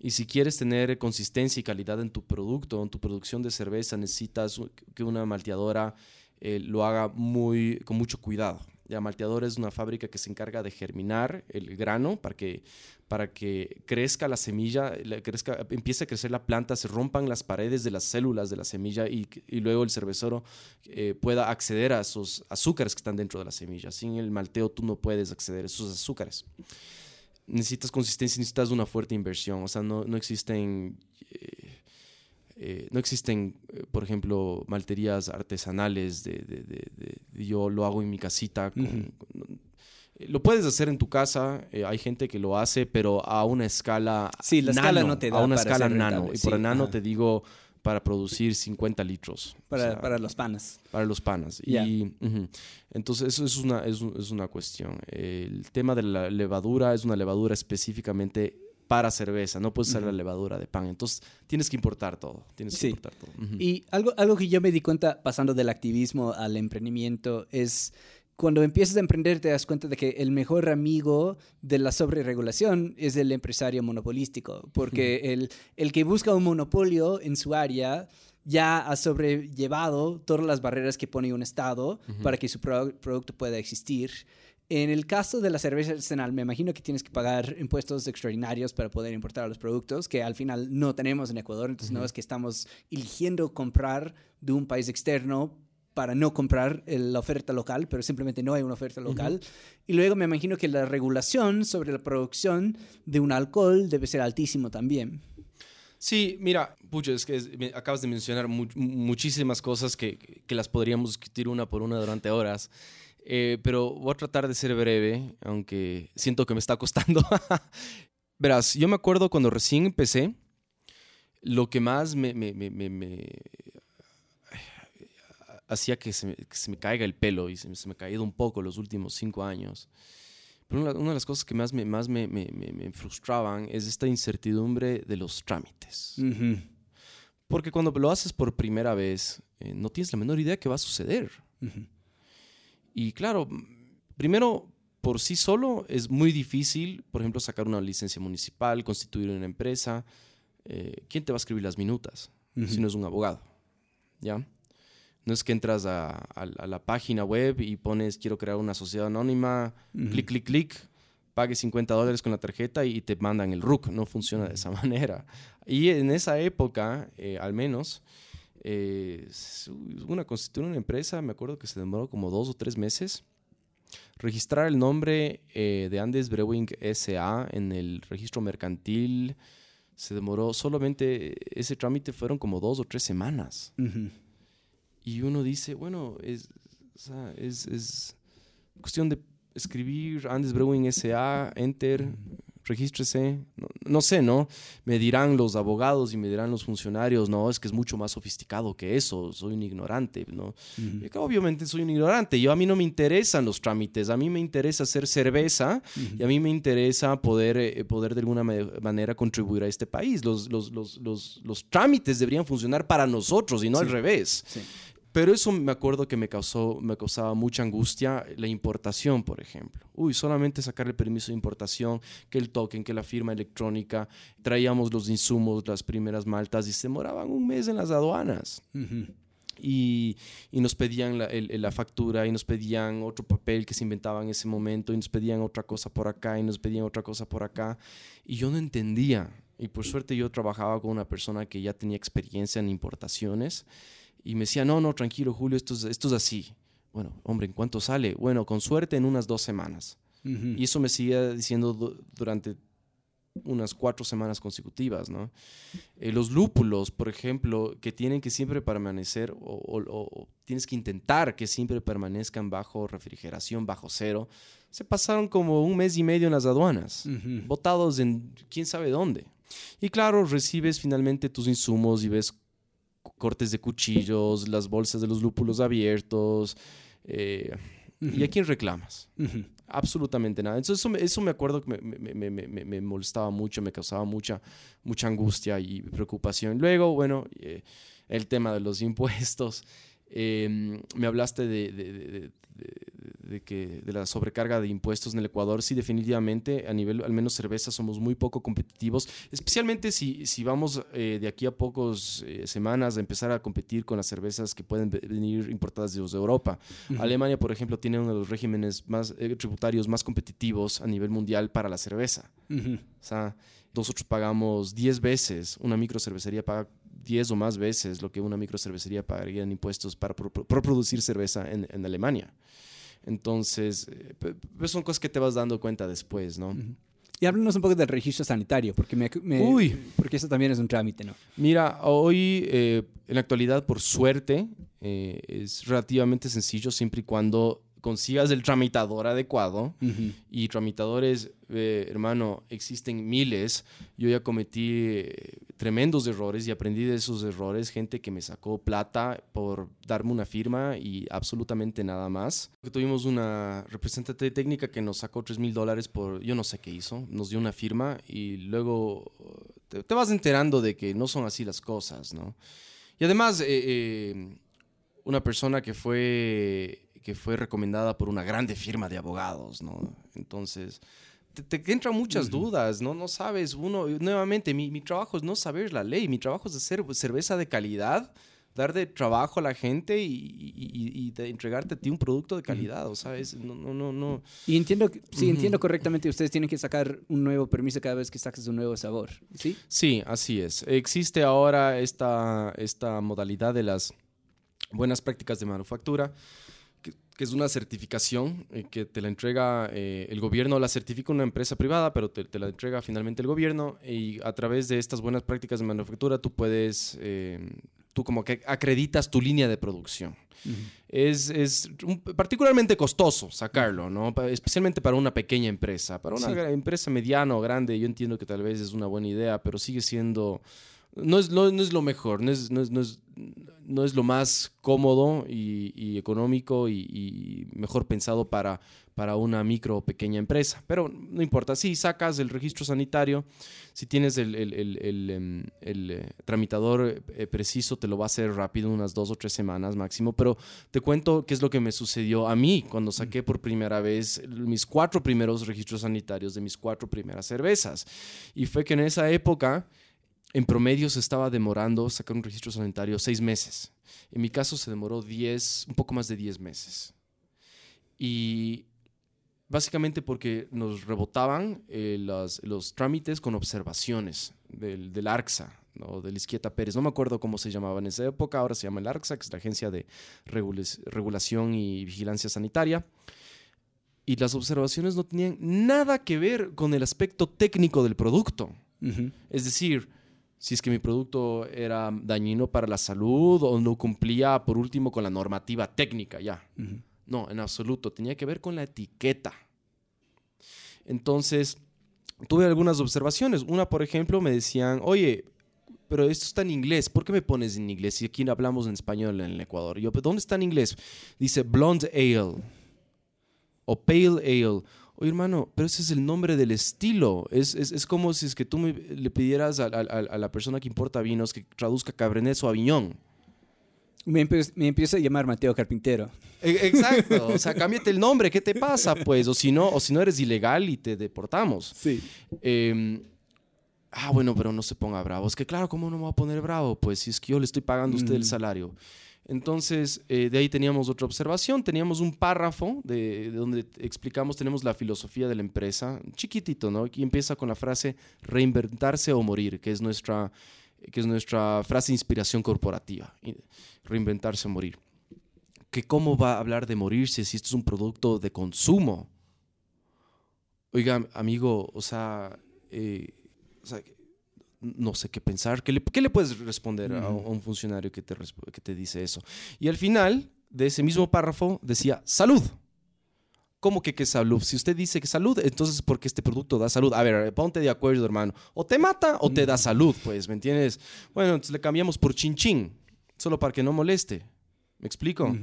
Y si quieres tener consistencia y calidad en tu producto, en tu producción de cerveza, necesitas que una malteadora eh, lo haga muy, con mucho cuidado. La malteadora es una fábrica que se encarga de germinar el grano para que, para que crezca la semilla, crezca, empiece a crecer la planta, se rompan las paredes de las células de la semilla y, luego el cervecero eh, pueda acceder a esos azúcares que están dentro de la semilla. Sin el malteo tú no puedes acceder a esos azúcares. Necesitas consistencia, necesitas una fuerte inversión. O sea, no, no existen... Eh, eh, no existen, eh, por ejemplo, malterías artesanales de, yo lo hago en mi casita. lo puedes hacer en tu casa, eh, hay gente que lo hace, pero a una escala Sí, la escala no te da A una escala nano. Y por nano te digo para producir 50 litros. Para, los panas. Para los panas. Y entonces eso es una, es, es una cuestión. El tema de la levadura es una levadura específicamente para cerveza, no puedes usar la levadura de pan. Entonces tienes que importar todo. Tienes que importar todo. Y algo, algo que yo me di cuenta pasando del activismo al emprendimiento es cuando empiezas a emprender te das cuenta de que el mejor amigo de la sobreregulación es el empresario monopolístico, porque el, el que busca un monopolio en su área ya ha sobrellevado todas las barreras que pone un Estado para que su producto pueda existir. En el caso de la cerveza artesanal, me imagino que tienes que pagar impuestos extraordinarios para poder importar los productos, que al final no tenemos en Ecuador, entonces no es que estamos eligiendo comprar de un país externo para no comprar la oferta local, pero simplemente no hay una oferta local. Y luego me imagino que la regulación sobre la producción de un alcohol debe ser altísimo también. Sí, mira, Pucho, es que acabas de mencionar muchísimas cosas que, que, las podríamos discutir una por una durante horas. Eh, pero voy a tratar de ser breve, aunque siento que me está costando. (laughs) Verás, yo me acuerdo cuando recién empecé, lo que más me, me, me, me hacía que se, que se, me caiga el pelo y se, me ha caído un poco los últimos cinco años. Pero una, de las cosas que más me, más me, frustraban es esta incertidumbre de los trámites. Porque cuando lo haces por primera vez, eh, no tienes la menor idea de qué va a suceder. Y claro, primero, por sí solo es muy difícil, por ejemplo, sacar una licencia municipal, constituir una empresa. Eh, ¿Quién te va a escribir las minutas si no es un abogado? ¿Ya? No es que entras a, la página web y pones quiero crear una sociedad anónima, clic, clic, clic, pague 50 dólares con la tarjeta y te mandan el RUC. No funciona de esa (laughs) manera. Y en esa época, eh, al menos, eh, una constituir una empresa, me acuerdo que se demoró como dos o tres meses. registrar el nombre eh, de Andes Brewing SA en el registro mercantil se demoró solamente, ese trámite fueron como dos o tres semanas. Y uno dice, bueno, es, es, es, cuestión de escribir Andes Brewing SA, enter, regístrese, no, sé, ¿no? Me dirán los abogados y me dirán los funcionarios, no, es que es mucho más sofisticado que eso, soy un ignorante, ¿no? obviamente soy un ignorante, yo a mí no me interesan los trámites, a mí me interesa hacer cerveza y a mí me interesa poder, eh, poder de alguna manera contribuir a este país. Los, los, los, los, trámites deberían funcionar para nosotros y no al revés. Sí. Pero eso me acuerdo que me, causó, me causaba mucha angustia la importación, por ejemplo. Uy, solamente sacar el permiso de importación, que el token, que la firma electrónica, traíamos los insumos, las primeras maltas y se demoraban un mes en las aduanas. y, y, nos pedían la, la, factura y nos pedían otro papel que se inventaba en ese momento y nos pedían otra cosa por acá y nos pedían otra cosa por acá. Y yo no entendía. Y por suerte yo trabajaba con una persona que ya tenía experiencia en importaciones y me decía, no, no, tranquilo, Julio, esto es, esto es así. Bueno, hombre, ¿en cuánto sale? Bueno, con suerte en unas dos semanas. Y eso me seguía diciendo durante unas cuatro semanas consecutivas, ¿no? Eh, los lúpulos, por ejemplo, que tienen que siempre permanecer, o, tienes que intentar que siempre permanezcan bajo refrigeración, bajo cero, se pasaron como un mes y medio en las aduanas, botados en quién sabe dónde. Y claro, recibes finalmente tus insumos y ves cortes de cuchillos, las bolsas de los lúpulos abiertos. Eh, ¿Y a quién reclamas? Absolutamente nada. Entonces eso, eso me acuerdo que me, me, me, me, molestaba mucho, me causaba mucha, mucha angustia y preocupación. Luego, bueno, eh, el tema de los (laughs) impuestos. Em, me hablaste de, de, que, de la sobrecarga de impuestos en el Ecuador, sí, definitivamente, a nivel, al menos cerveza, somos muy poco competitivos, especialmente si, si vamos eh, de aquí a pocas eh, semanas a empezar a competir con las cervezas que pueden venir importadas de Europa. Alemania, por ejemplo, tiene uno de los regímenes más eh, tributarios más competitivos a nivel mundial para la cerveza. O sea, nosotros pagamos 10 veces, una microcervecería paga 10 o más veces lo que una microcervecería pagaría en impuestos para producir cerveza en, en Alemania. Entonces, eh, pues son cosas que te vas dando cuenta después, ¿no? Y háblanos un poco del registro sanitario, porque, me, Uy. porque eso también es un trámite, ¿no? Mira, hoy, eh, en la actualidad, por suerte, eh, es relativamente sencillo siempre y cuando consigas el tramitador adecuado y tramitadores, eh, hermano, existen miles. Yo ya cometí eh, tremendos errores y aprendí de esos errores. Gente que me sacó plata por darme una firma y absolutamente nada más. Tuvimos una representante técnica que nos sacó 3 mil dólares por, yo no sé qué hizo, nos dio una firma y luego te, vas enterando de que no son así las cosas, ¿no? Y además, eh, una persona que fue que fue recomendada por una grande firma de abogados, ¿no? Entonces, te, entran muchas dudas, ¿no? No sabes, uno, nuevamente, mi, mi, trabajo es no saber la ley, mi trabajo es hacer cerveza de calidad, dar de trabajo a la gente y, y, de entregarte a ti un producto de calidad, o sabes, no, no, no, no. Y entiendo, sí, entiendo correctamente, ustedes tienen que sacar un nuevo permiso cada vez que saques un nuevo sabor, ¿sí? Sí, así es. Existe ahora esta, esta modalidad de las buenas prácticas de manufactura que es una certificación eh, que te la entrega eh, el gobierno, la certifica una empresa privada, pero te, la entrega finalmente el gobierno y a través de estas buenas prácticas de manufactura tú puedes, eh, tú como que acreditas tu línea de producción. Es, es particularmente costoso sacarlo, ¿no? especialmente para una pequeña empresa. Para una empresa mediana o grande, yo entiendo que tal vez es una buena idea, pero sigue siendo no es, no, es lo mejor, no es, no es, no es, lo más cómodo y, económico y, mejor pensado para, para una micro o pequeña empresa. Pero no importa, si sacas el registro sanitario, si tienes el, el, el, em, eh, tramitador eh, preciso, te lo va a hacer rápido, unas dos o tres semanas máximo. Pero te cuento qué es lo que me sucedió a mí cuando saqué por primera vez mis cuatro primeros registros sanitarios de mis cuatro primeras cervezas. Y fue que en esa época en promedio se estaba demorando sacar un registro sanitario seis meses. En mi caso se demoró diez, un poco más de diez meses. Y básicamente porque nos rebotaban eh, los, trámites con observaciones del, del ARCSA, ¿no? del Izquieta Pérez. No me acuerdo cómo se llamaba en esa época, ahora se llama el ARCSA, que es la Agencia de Regulación y Vigilancia Sanitaria. y las observaciones no tenían nada que ver con el aspecto técnico del producto. Es decir, si es que mi producto era dañino para la salud o no cumplía, por último, con la normativa técnica, ya. No, en absoluto. Tenía que ver con la etiqueta. Entonces, tuve algunas observaciones. Una, por ejemplo, me decían, oye, pero esto está en inglés. ¿Por qué me pones en inglés si aquí hablamos en español en el Ecuador? Y yo, ¿pero ¿dónde está en inglés? Dice blonde ale o pale ale. Oye, hermano, pero ese es el nombre del estilo. Es, es, es como si es que tú me- le pidieras a, a- a- a la persona que importa vinos que traduzca Cabernet o Aviñón. Me, empie- me empiezo a llamar Mateo Carpintero. E- Exacto, o sea, cámbiate el nombre, ¿qué te pasa? Pues, o si no, o si no eres ilegal y te deportamos. Sí. Eh, ah, bueno, pero no se ponga bravo. Es que claro, ¿cómo no me voy a poner bravo? Pues si es que yo le estoy pagando a usted el Mm. salario. Entonces, eh, de ahí teníamos otra observación, teníamos un párrafo de, de donde explicamos, tenemos la filosofía de la empresa, chiquitito, ¿no? Y empieza con la frase reinventarse o morir, que es nuestra, que es nuestra frase de inspiración corporativa, reinventarse o morir. Que cómo va a hablar de morirse si esto es un producto de consumo. Oiga, amigo, o sea, eh, o sea, no sé qué pensar. ¿Qué le, qué le puedes responder a, un- a un funcionario que te, que te dice eso? Y al final de ese mismo párrafo decía, salud. ¿Cómo que qué salud? Si usted dice que salud, entonces ¿por qué este producto da salud? A ver, ponte de acuerdo, hermano. O te mata o te da salud, pues, ¿me entiendes? Bueno, entonces le cambiamos por chin chin, solo para que no moleste. ¿Me explico?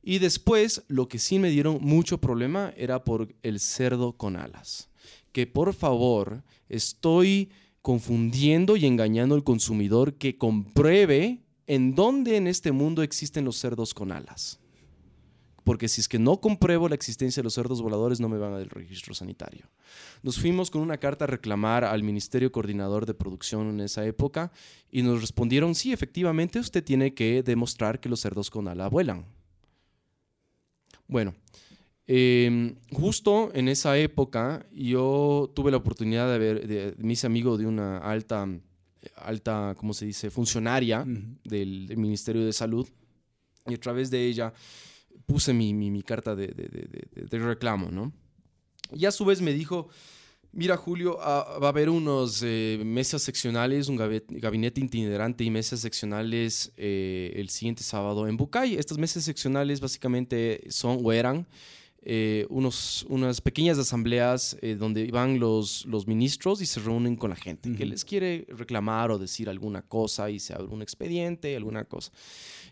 Y después, lo que sí me dieron mucho problema era por el cerdo con alas. Que por favor, estoy confundiendo y engañando al consumidor que compruebe en dónde en este mundo existen los cerdos con alas. Porque si es que no compruebo la existencia de los cerdos voladores, no me van a dar el registro sanitario. Nos fuimos con una carta a reclamar al Ministerio Coordinador de Producción en esa época y nos respondieron, sí, efectivamente, usted tiene que demostrar que los cerdos con ala vuelan. Bueno, eh, justo en esa época yo tuve la oportunidad de ver, de, me hice amigo de una alta, alta, ¿cómo se dice?, funcionaria del, del Ministerio de Salud y a través de ella puse mi, mi- mi carta de, de- de- de- de reclamo, ¿no? Y a su vez me dijo, mira Julio, ah, va a haber unos eh, mesas seccionales, un gabinete itinerante y mesas seccionales eh, el siguiente sábado en Bucay. Estas mesas seccionales básicamente son o eran eh, unos, unas pequeñas asambleas eh, donde van los, los ministros y se reúnen con la gente que les quiere reclamar o decir alguna cosa y se abre un expediente, alguna cosa.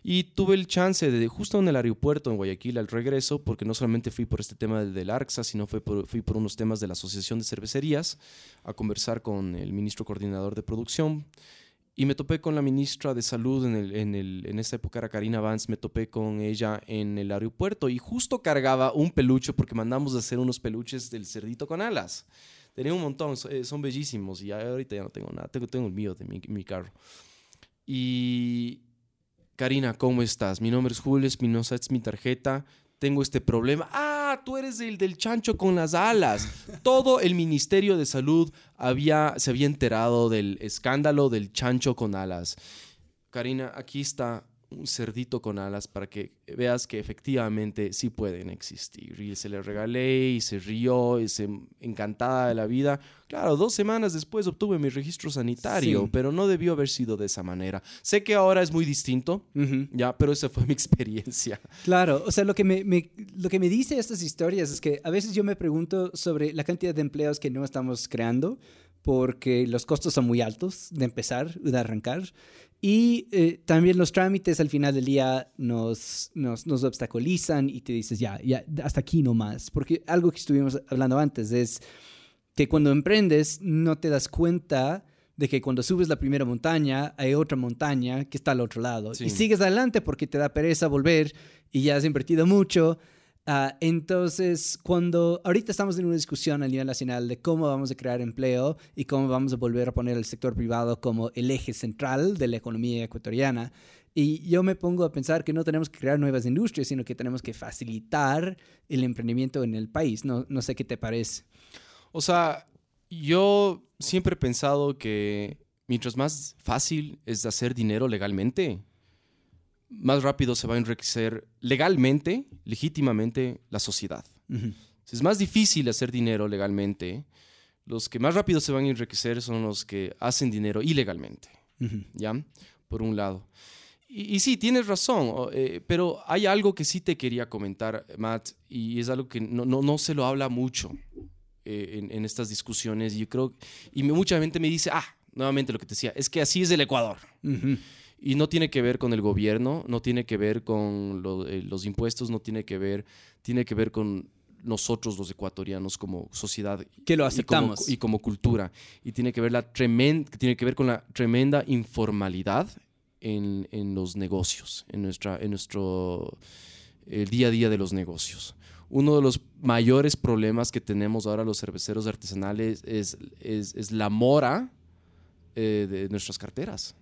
Y tuve el chance de, justo en el aeropuerto en Guayaquil al regreso, porque no solamente fui por este tema del, del ARCSA, sino fue por- fui por unos temas de la Asociación de Cervecerías a conversar con el ministro coordinador de producción. Y me topé con la ministra de Salud en, el, en, el, en esa época, era Karina Vance, me topé con ella en el aeropuerto y justo cargaba un peluche porque mandamos a hacer unos peluches del cerdito con alas. Tenía un montón, eh, son bellísimos y ahorita ya no tengo nada, tengo, tengo el mío de mi, mi carro. Y Karina, ¿cómo estás? Mi nombre es Espinosa, esta es mi tarjeta. Tengo este problema. Ah, tú eres el del chancho con las alas. Todo el Ministerio de Salud había, se había enterado del escándalo del chancho con alas. Karina, aquí está un cerdito con alas para que veas que efectivamente sí pueden existir. Y se le regalé y se rió y se encantada de la vida. Claro, dos semanas después obtuve mi registro sanitario, Sí. pero no debió haber sido de esa manera. Sé que ahora es muy distinto, ya, pero esa fue (laughs) mi experiencia. Claro, o sea, lo que me, me- lo que me dice estas historias es que a veces yo me pregunto sobre la cantidad de empleos que no estamos creando porque los costos son muy altos de empezar, de arrancar. Y eh, también los trámites al final del día nos, nos, nos obstaculizan y te dices, ya, ya, hasta aquí nomás. Porque algo que estuvimos hablando antes es que cuando emprendes no te das cuenta de que cuando subes la primera montaña hay otra montaña que está al otro lado. Sí. Y sigues adelante porque te da pereza volver y ya has invertido mucho. Ah, entonces, cuando ahorita estamos en una discusión a nivel nacional de cómo vamos a crear empleo y cómo vamos a volver a poner al sector privado como el eje central de la economía ecuatoriana, y yo me pongo a pensar que no tenemos que crear nuevas industrias, sino que tenemos que facilitar el emprendimiento en el país. No, no sé qué te parece. O sea, yo siempre he pensado que mientras más fácil es hacer dinero legalmente, más rápido se va a enriquecer legalmente, legítimamente, la sociedad. Ujú. Es más difícil hacer dinero legalmente. Los que más rápido se van a enriquecer son los que hacen dinero ilegalmente. ¿Ya? Por un lado. Y, sí, tienes razón, eh, pero hay algo que sí te quería comentar, Matt, y es algo que no, no, no se lo habla mucho eh, en, en, estas discusiones. Y yo creo, y mucha gente me dice, ah, nuevamente lo que te decía, es que así es el Ecuador. Y no tiene que ver con el gobierno, no tiene que ver con eh, los impuestos, no tiene que ver, tiene que ver con nosotros los ecuatorianos como sociedad que lo aceptamos. y como, cultura. Y tiene que ver la tremenda tiene que ver con la tremenda informalidad en, en los negocios en nuestra en nuestro el día a día de los negocios. Uno de los mayores problemas que tenemos ahora los cerveceros artesanales es, es, es la mora eh, de nuestras carteras.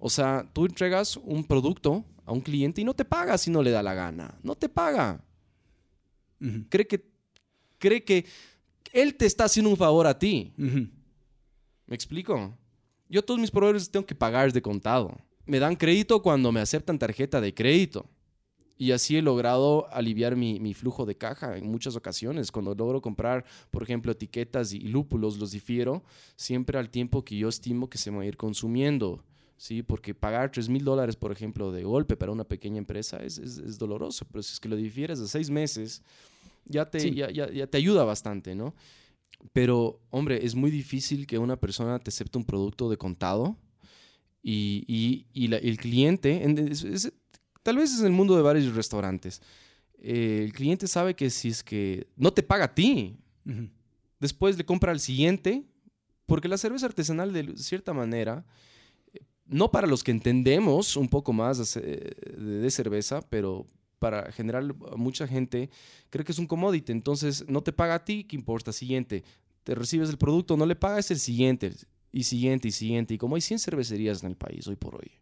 O sea, tú entregas un producto a un cliente y no te paga si no le da la gana. No te paga. cree, que, cree que él te está haciendo un favor a ti. ¿Me explico? Yo todos mis proveedores tengo que pagar de contado. Me dan crédito cuando me aceptan tarjeta de crédito. Y así he logrado aliviar mi, flujo de caja en muchas ocasiones. Cuando logro comprar, por ejemplo, etiquetas y lúpulos, los difiero siempre al tiempo que yo estimo que se va a ir consumiendo. ¿Sí? Porque pagar 3 mil dólares, por ejemplo, de golpe para una pequeña empresa es, doloroso. Pero si es que lo difieres a seis meses, ya te, ya, ya, te ayuda bastante, ¿no? Pero, hombre, es muy difícil que una persona te acepte un producto de contado y, y, el cliente, Tal vez es el mundo de bares y restaurantes. Eh, el cliente sabe que si es que no te paga a ti, después le compra al siguiente, porque la cerveza artesanal de cierta manera, no para los que entendemos un poco más de, cerveza, pero para general mucha gente cree que es un commodity, entonces no te paga a ti, ¿qué importa? Siguiente, te recibes el producto, no le pagas el siguiente, y siguiente, y siguiente, y como hay 100 cervecerías en el país hoy por hoy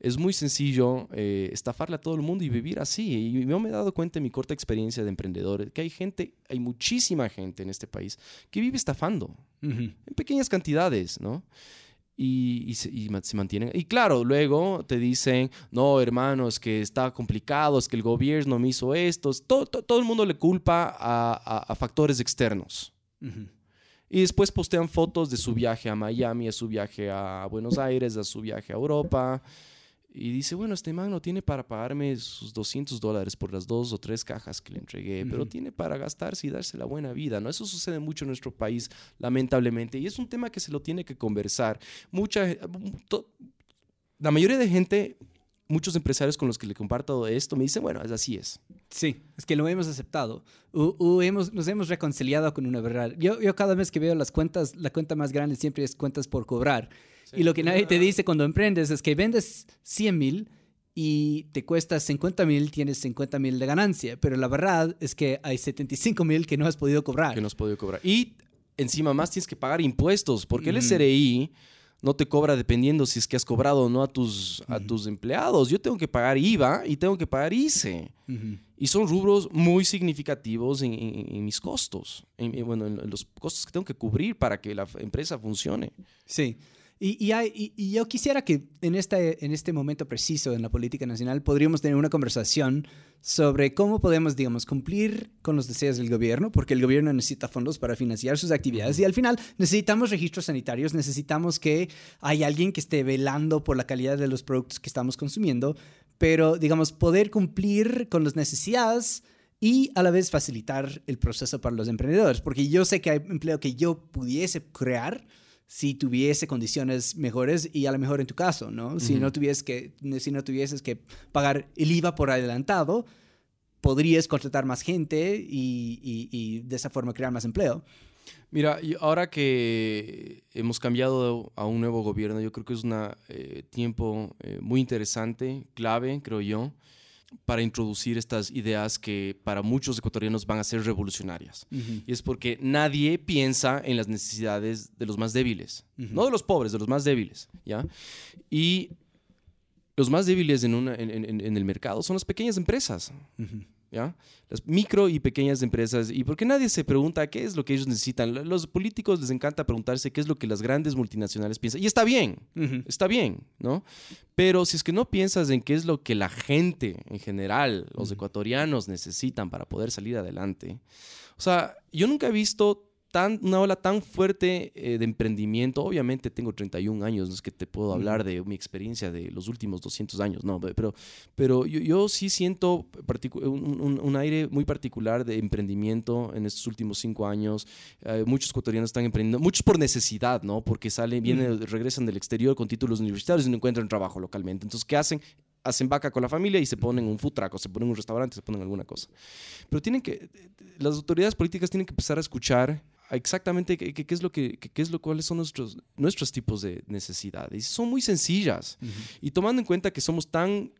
es muy sencillo eh, estafarle a todo el mundo y vivir así. Y yo me he dado cuenta en mi corta experiencia de emprendedor que hay gente, hay muchísima gente en este país que vive estafando en pequeñas cantidades, ¿no? Y, se, mantienen. Y claro, luego te dicen, no, hermano, es que está complicado, es que el gobierno me hizo esto. Todo, todo, el mundo le culpa a, factores externos. Y después postean fotos de su viaje a Miami, a su viaje a Buenos Aires, a su viaje a Europa. Y dice, bueno, este man no tiene para pagarme sus 200 dólares por las dos o tres cajas que le entregué, pero tiene para gastarse y darse la buena vida, ¿no? Eso sucede mucho en nuestro país, lamentablemente, y es un tema que se lo tiene que conversar. Mucha, la mayoría de gente, muchos empresarios con los que le comparto esto, me dicen, bueno, así es. Sí, es que lo hemos aceptado. O, hemos, nos hemos reconciliado con una verdad. Yo, yo cada vez que veo las cuentas, la cuenta más grande siempre es cuentas por cobrar y lo que nadie te dice cuando emprendes es que vendes 100 mil y te cuesta 50 mil, tienes 50 mil de ganancia. Pero la verdad es que hay 75 mil que no has podido cobrar. Que no has podido cobrar. Y encima más tienes que pagar impuestos, porque el SRI no te cobra dependiendo si es que has cobrado o no a tus, a tus empleados. Yo tengo que pagar IVA y tengo que pagar ICE. Y son rubros muy significativos en, mis costos, en, bueno, en los costos que tengo que cubrir para que la empresa funcione. Sí. Y, y, yo quisiera que en este, en este momento preciso en la política nacional podríamos tener una conversación sobre cómo podemos, digamos, cumplir con los deseos del gobierno, porque el gobierno necesita fondos para financiar sus actividades y al final necesitamos registros sanitarios, necesitamos que haya alguien que esté velando por la calidad de los productos que estamos consumiendo, pero, digamos, poder cumplir con las necesidades y a la vez facilitar el proceso para los emprendedores, porque yo sé que hay empleo que yo pudiese crear si tuviese condiciones mejores y a lo mejor en tu caso, ¿no? Si, no tuvieses que, si no tuvieses que pagar el IVA por adelantado, podrías contratar más gente y, de esa forma crear más empleo. Mira, ahora que hemos cambiado a un nuevo gobierno, yo creo que es un eh, tiempo eh, muy interesante, clave, creo yo, para introducir estas ideas que para muchos ecuatorianos van a ser revolucionarias. Y es porque nadie piensa en las necesidades de los más débiles, no de los pobres, de los más débiles, ¿ya? Y los más débiles en, una, en, el mercado son las pequeñas empresas. ¿Ya? Las micro y pequeñas empresas, y porque nadie se pregunta qué es lo que ellos necesitan. Los políticos les encanta preguntarse qué es lo que las grandes multinacionales piensan, y está bien, está bien, ¿no? Pero si es que no piensas en qué es lo que la gente en general, los ecuatorianos necesitan para poder salir adelante, o sea, yo nunca he visto tan, una ola tan fuerte eh, de emprendimiento. Obviamente tengo 31 años, no es que te puedo hablar de mi experiencia de los últimos 200 años, no, pero, pero yo, yo sí siento un, un, aire muy particular de emprendimiento en estos últimos cinco años. Eh, muchos ecuatorianos están emprendiendo, muchos por necesidad, ¿no? Porque salen, vienen, regresan del exterior con títulos universitarios y no encuentran trabajo localmente. Entonces, ¿qué hacen? hacen vaca con la familia y se ponen un food truck o se ponen un restaurante, se ponen alguna cosa. Pero tienen que, las autoridades políticas tienen que empezar a escuchar exactamente qué, qué, es lo que, qué, es lo, cuáles son nuestros, nuestros tipos de necesidades. Son muy sencillas. Y tomando en cuenta que somos tan,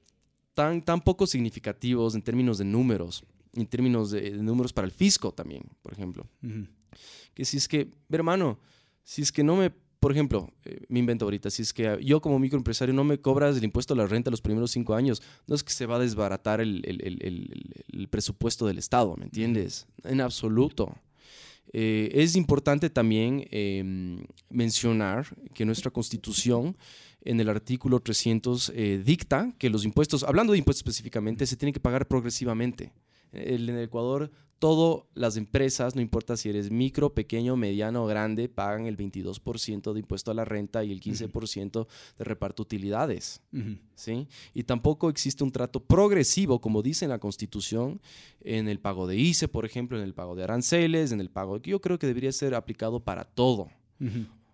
tan, tan poco significativos en términos de números, en términos de, números para el fisco también, por ejemplo. Que si es que, hermano, si es que no me, por ejemplo, eh, me invento ahorita, si es que yo como microempresario no me cobras el impuesto a la renta los primeros cinco años, no es que se va a desbaratar el, el, el, el presupuesto del Estado, ¿me entiendes? En absoluto. Eh, es importante también em, mencionar que nuestra constitución en el artículo 300 eh, dicta que los impuestos, hablando de impuestos específicamente, se tienen que pagar progresivamente. En el Ecuador todas las empresas, no importa si eres micro, pequeño, mediano o grande, pagan el 22% de impuesto a la renta y el 15% de reparto utilidades. ¿sí? Y tampoco existe un trato progresivo, como dice en la Constitución, en el pago de ICE, por ejemplo, en el pago de aranceles, en el pago que yo creo que debería ser aplicado para todo.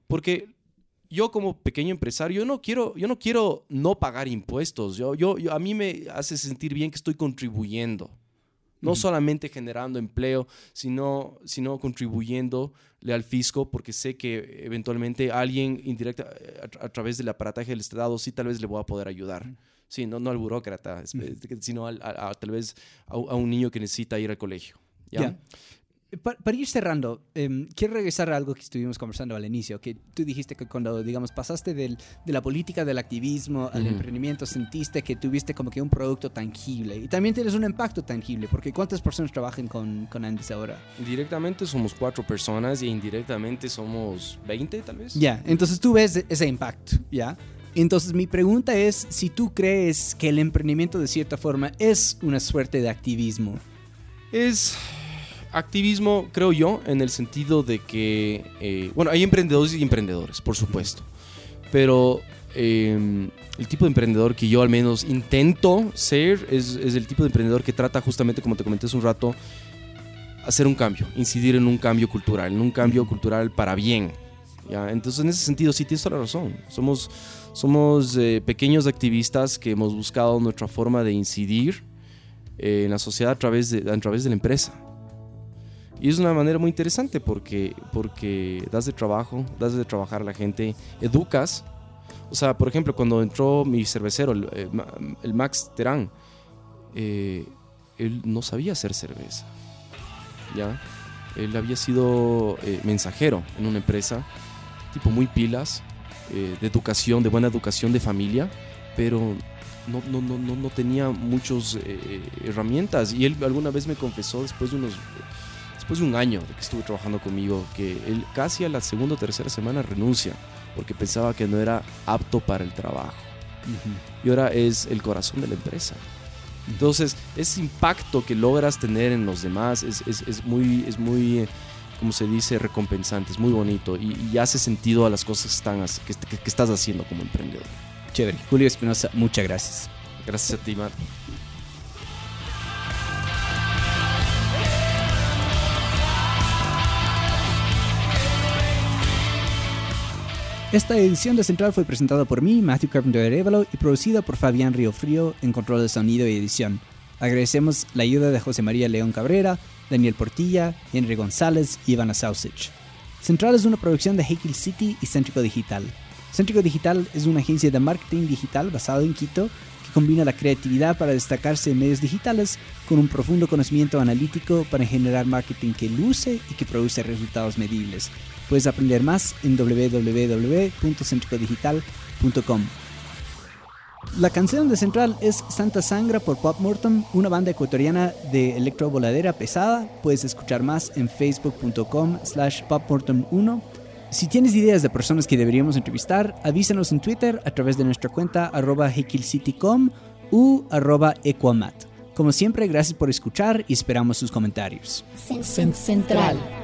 Porque yo como pequeño empresario, yo no quiero, yo no quiero no pagar impuestos. Yo, yo, a mí me hace sentir bien que estoy contribuyendo no solamente generando empleo, sino, sino contribuyéndole al fisco, porque sé que eventualmente alguien indirecta a, través del aparataje del Estado sí tal vez le voy a poder ayudar. Sí, no, no al burócrata, sino a, tal vez a, un niño que necesita ir al colegio. ¿ya? Para, ir cerrando, em, quiero regresar a algo que estuvimos conversando al inicio, que tú dijiste que cuando, digamos, pasaste del, de la política del activismo al emprendimiento, sentiste que tuviste como que un producto tangible y también tienes un impacto tangible, porque ¿cuántas personas trabajan con, con Andes ahora? Directamente somos cuatro personas y indirectamente somos 20 tal vez. Ya, entonces tú ves ese impacto, ¿ya? Entonces mi pregunta es si tú crees que el emprendimiento de cierta forma es una suerte de activismo. Es activismo, creo yo, en el sentido de que, eh, bueno, hay emprendedores y emprendedores, por supuesto, pero em, el tipo de emprendedor que yo al menos intento ser es, el tipo de emprendedor que trata justamente, como te comenté hace un rato, hacer un cambio, incidir en un cambio cultural, en un cambio cultural para bien. ¿ya? Entonces, en ese sentido, sí tienes toda la razón. Somos, somos eh, pequeños activistas que hemos buscado nuestra forma de incidir eh, en la sociedad a través de, a través de la empresa. Y es una manera muy interesante porque, porque das de trabajo, das de trabajar a la gente, educas. O sea, por ejemplo, cuando entró mi cervecero, el, eh, Max Terán, eh, él no sabía hacer cerveza. ¿Ya? Él había sido eh, mensajero en una empresa, tipo muy pilas, de educación, de buena educación de familia, pero no, no, no, no tenía muchas herramientas. Y él alguna vez me confesó, después de unos después de un año de que estuvo trabajando conmigo, que él casi a la segunda o tercera semana renuncia porque pensaba que no era apto para el trabajo. Y ahora es el corazón de la empresa. Entonces, ese impacto que logras tener en los demás es, muy, es muy, como se dice, recompensante, es muy bonito y, hace sentido a las cosas que, que, que estás haciendo como emprendedor. Chévere. Julio Espinosa, muchas gracias. Gracias a ti, Matt. Esta edición de Central fue presentada por mí, Matthew Carpenter Arevalo, y producida por Fabián Riofrío en control de sonido y edición. Agradecemos la ayuda de José María León Cabrera, Daniel Portilla, Henry González y Ivana Sausage. Central es una producción de Heikil City y Céntrico Digital. Céntrico Digital es una agencia de marketing digital basada en Quito que combina la creatividad para destacarse en medios digitales con un profundo conocimiento analítico para generar marketing que luce y que produce resultados medibles. Puedes aprender más en www.centricodigital.com. La canción de Central es Santa Sangra por Pop Mortem, una banda ecuatoriana de electrovoladera pesada. Puedes escuchar más en facebook.com slash popmortem1. Si tienes ideas de personas que deberíamos entrevistar, avísanos en Twitter a través de nuestra cuenta arroba hekelcitycom u arroba equamat. Como siempre, gracias por escuchar y esperamos sus comentarios. Central.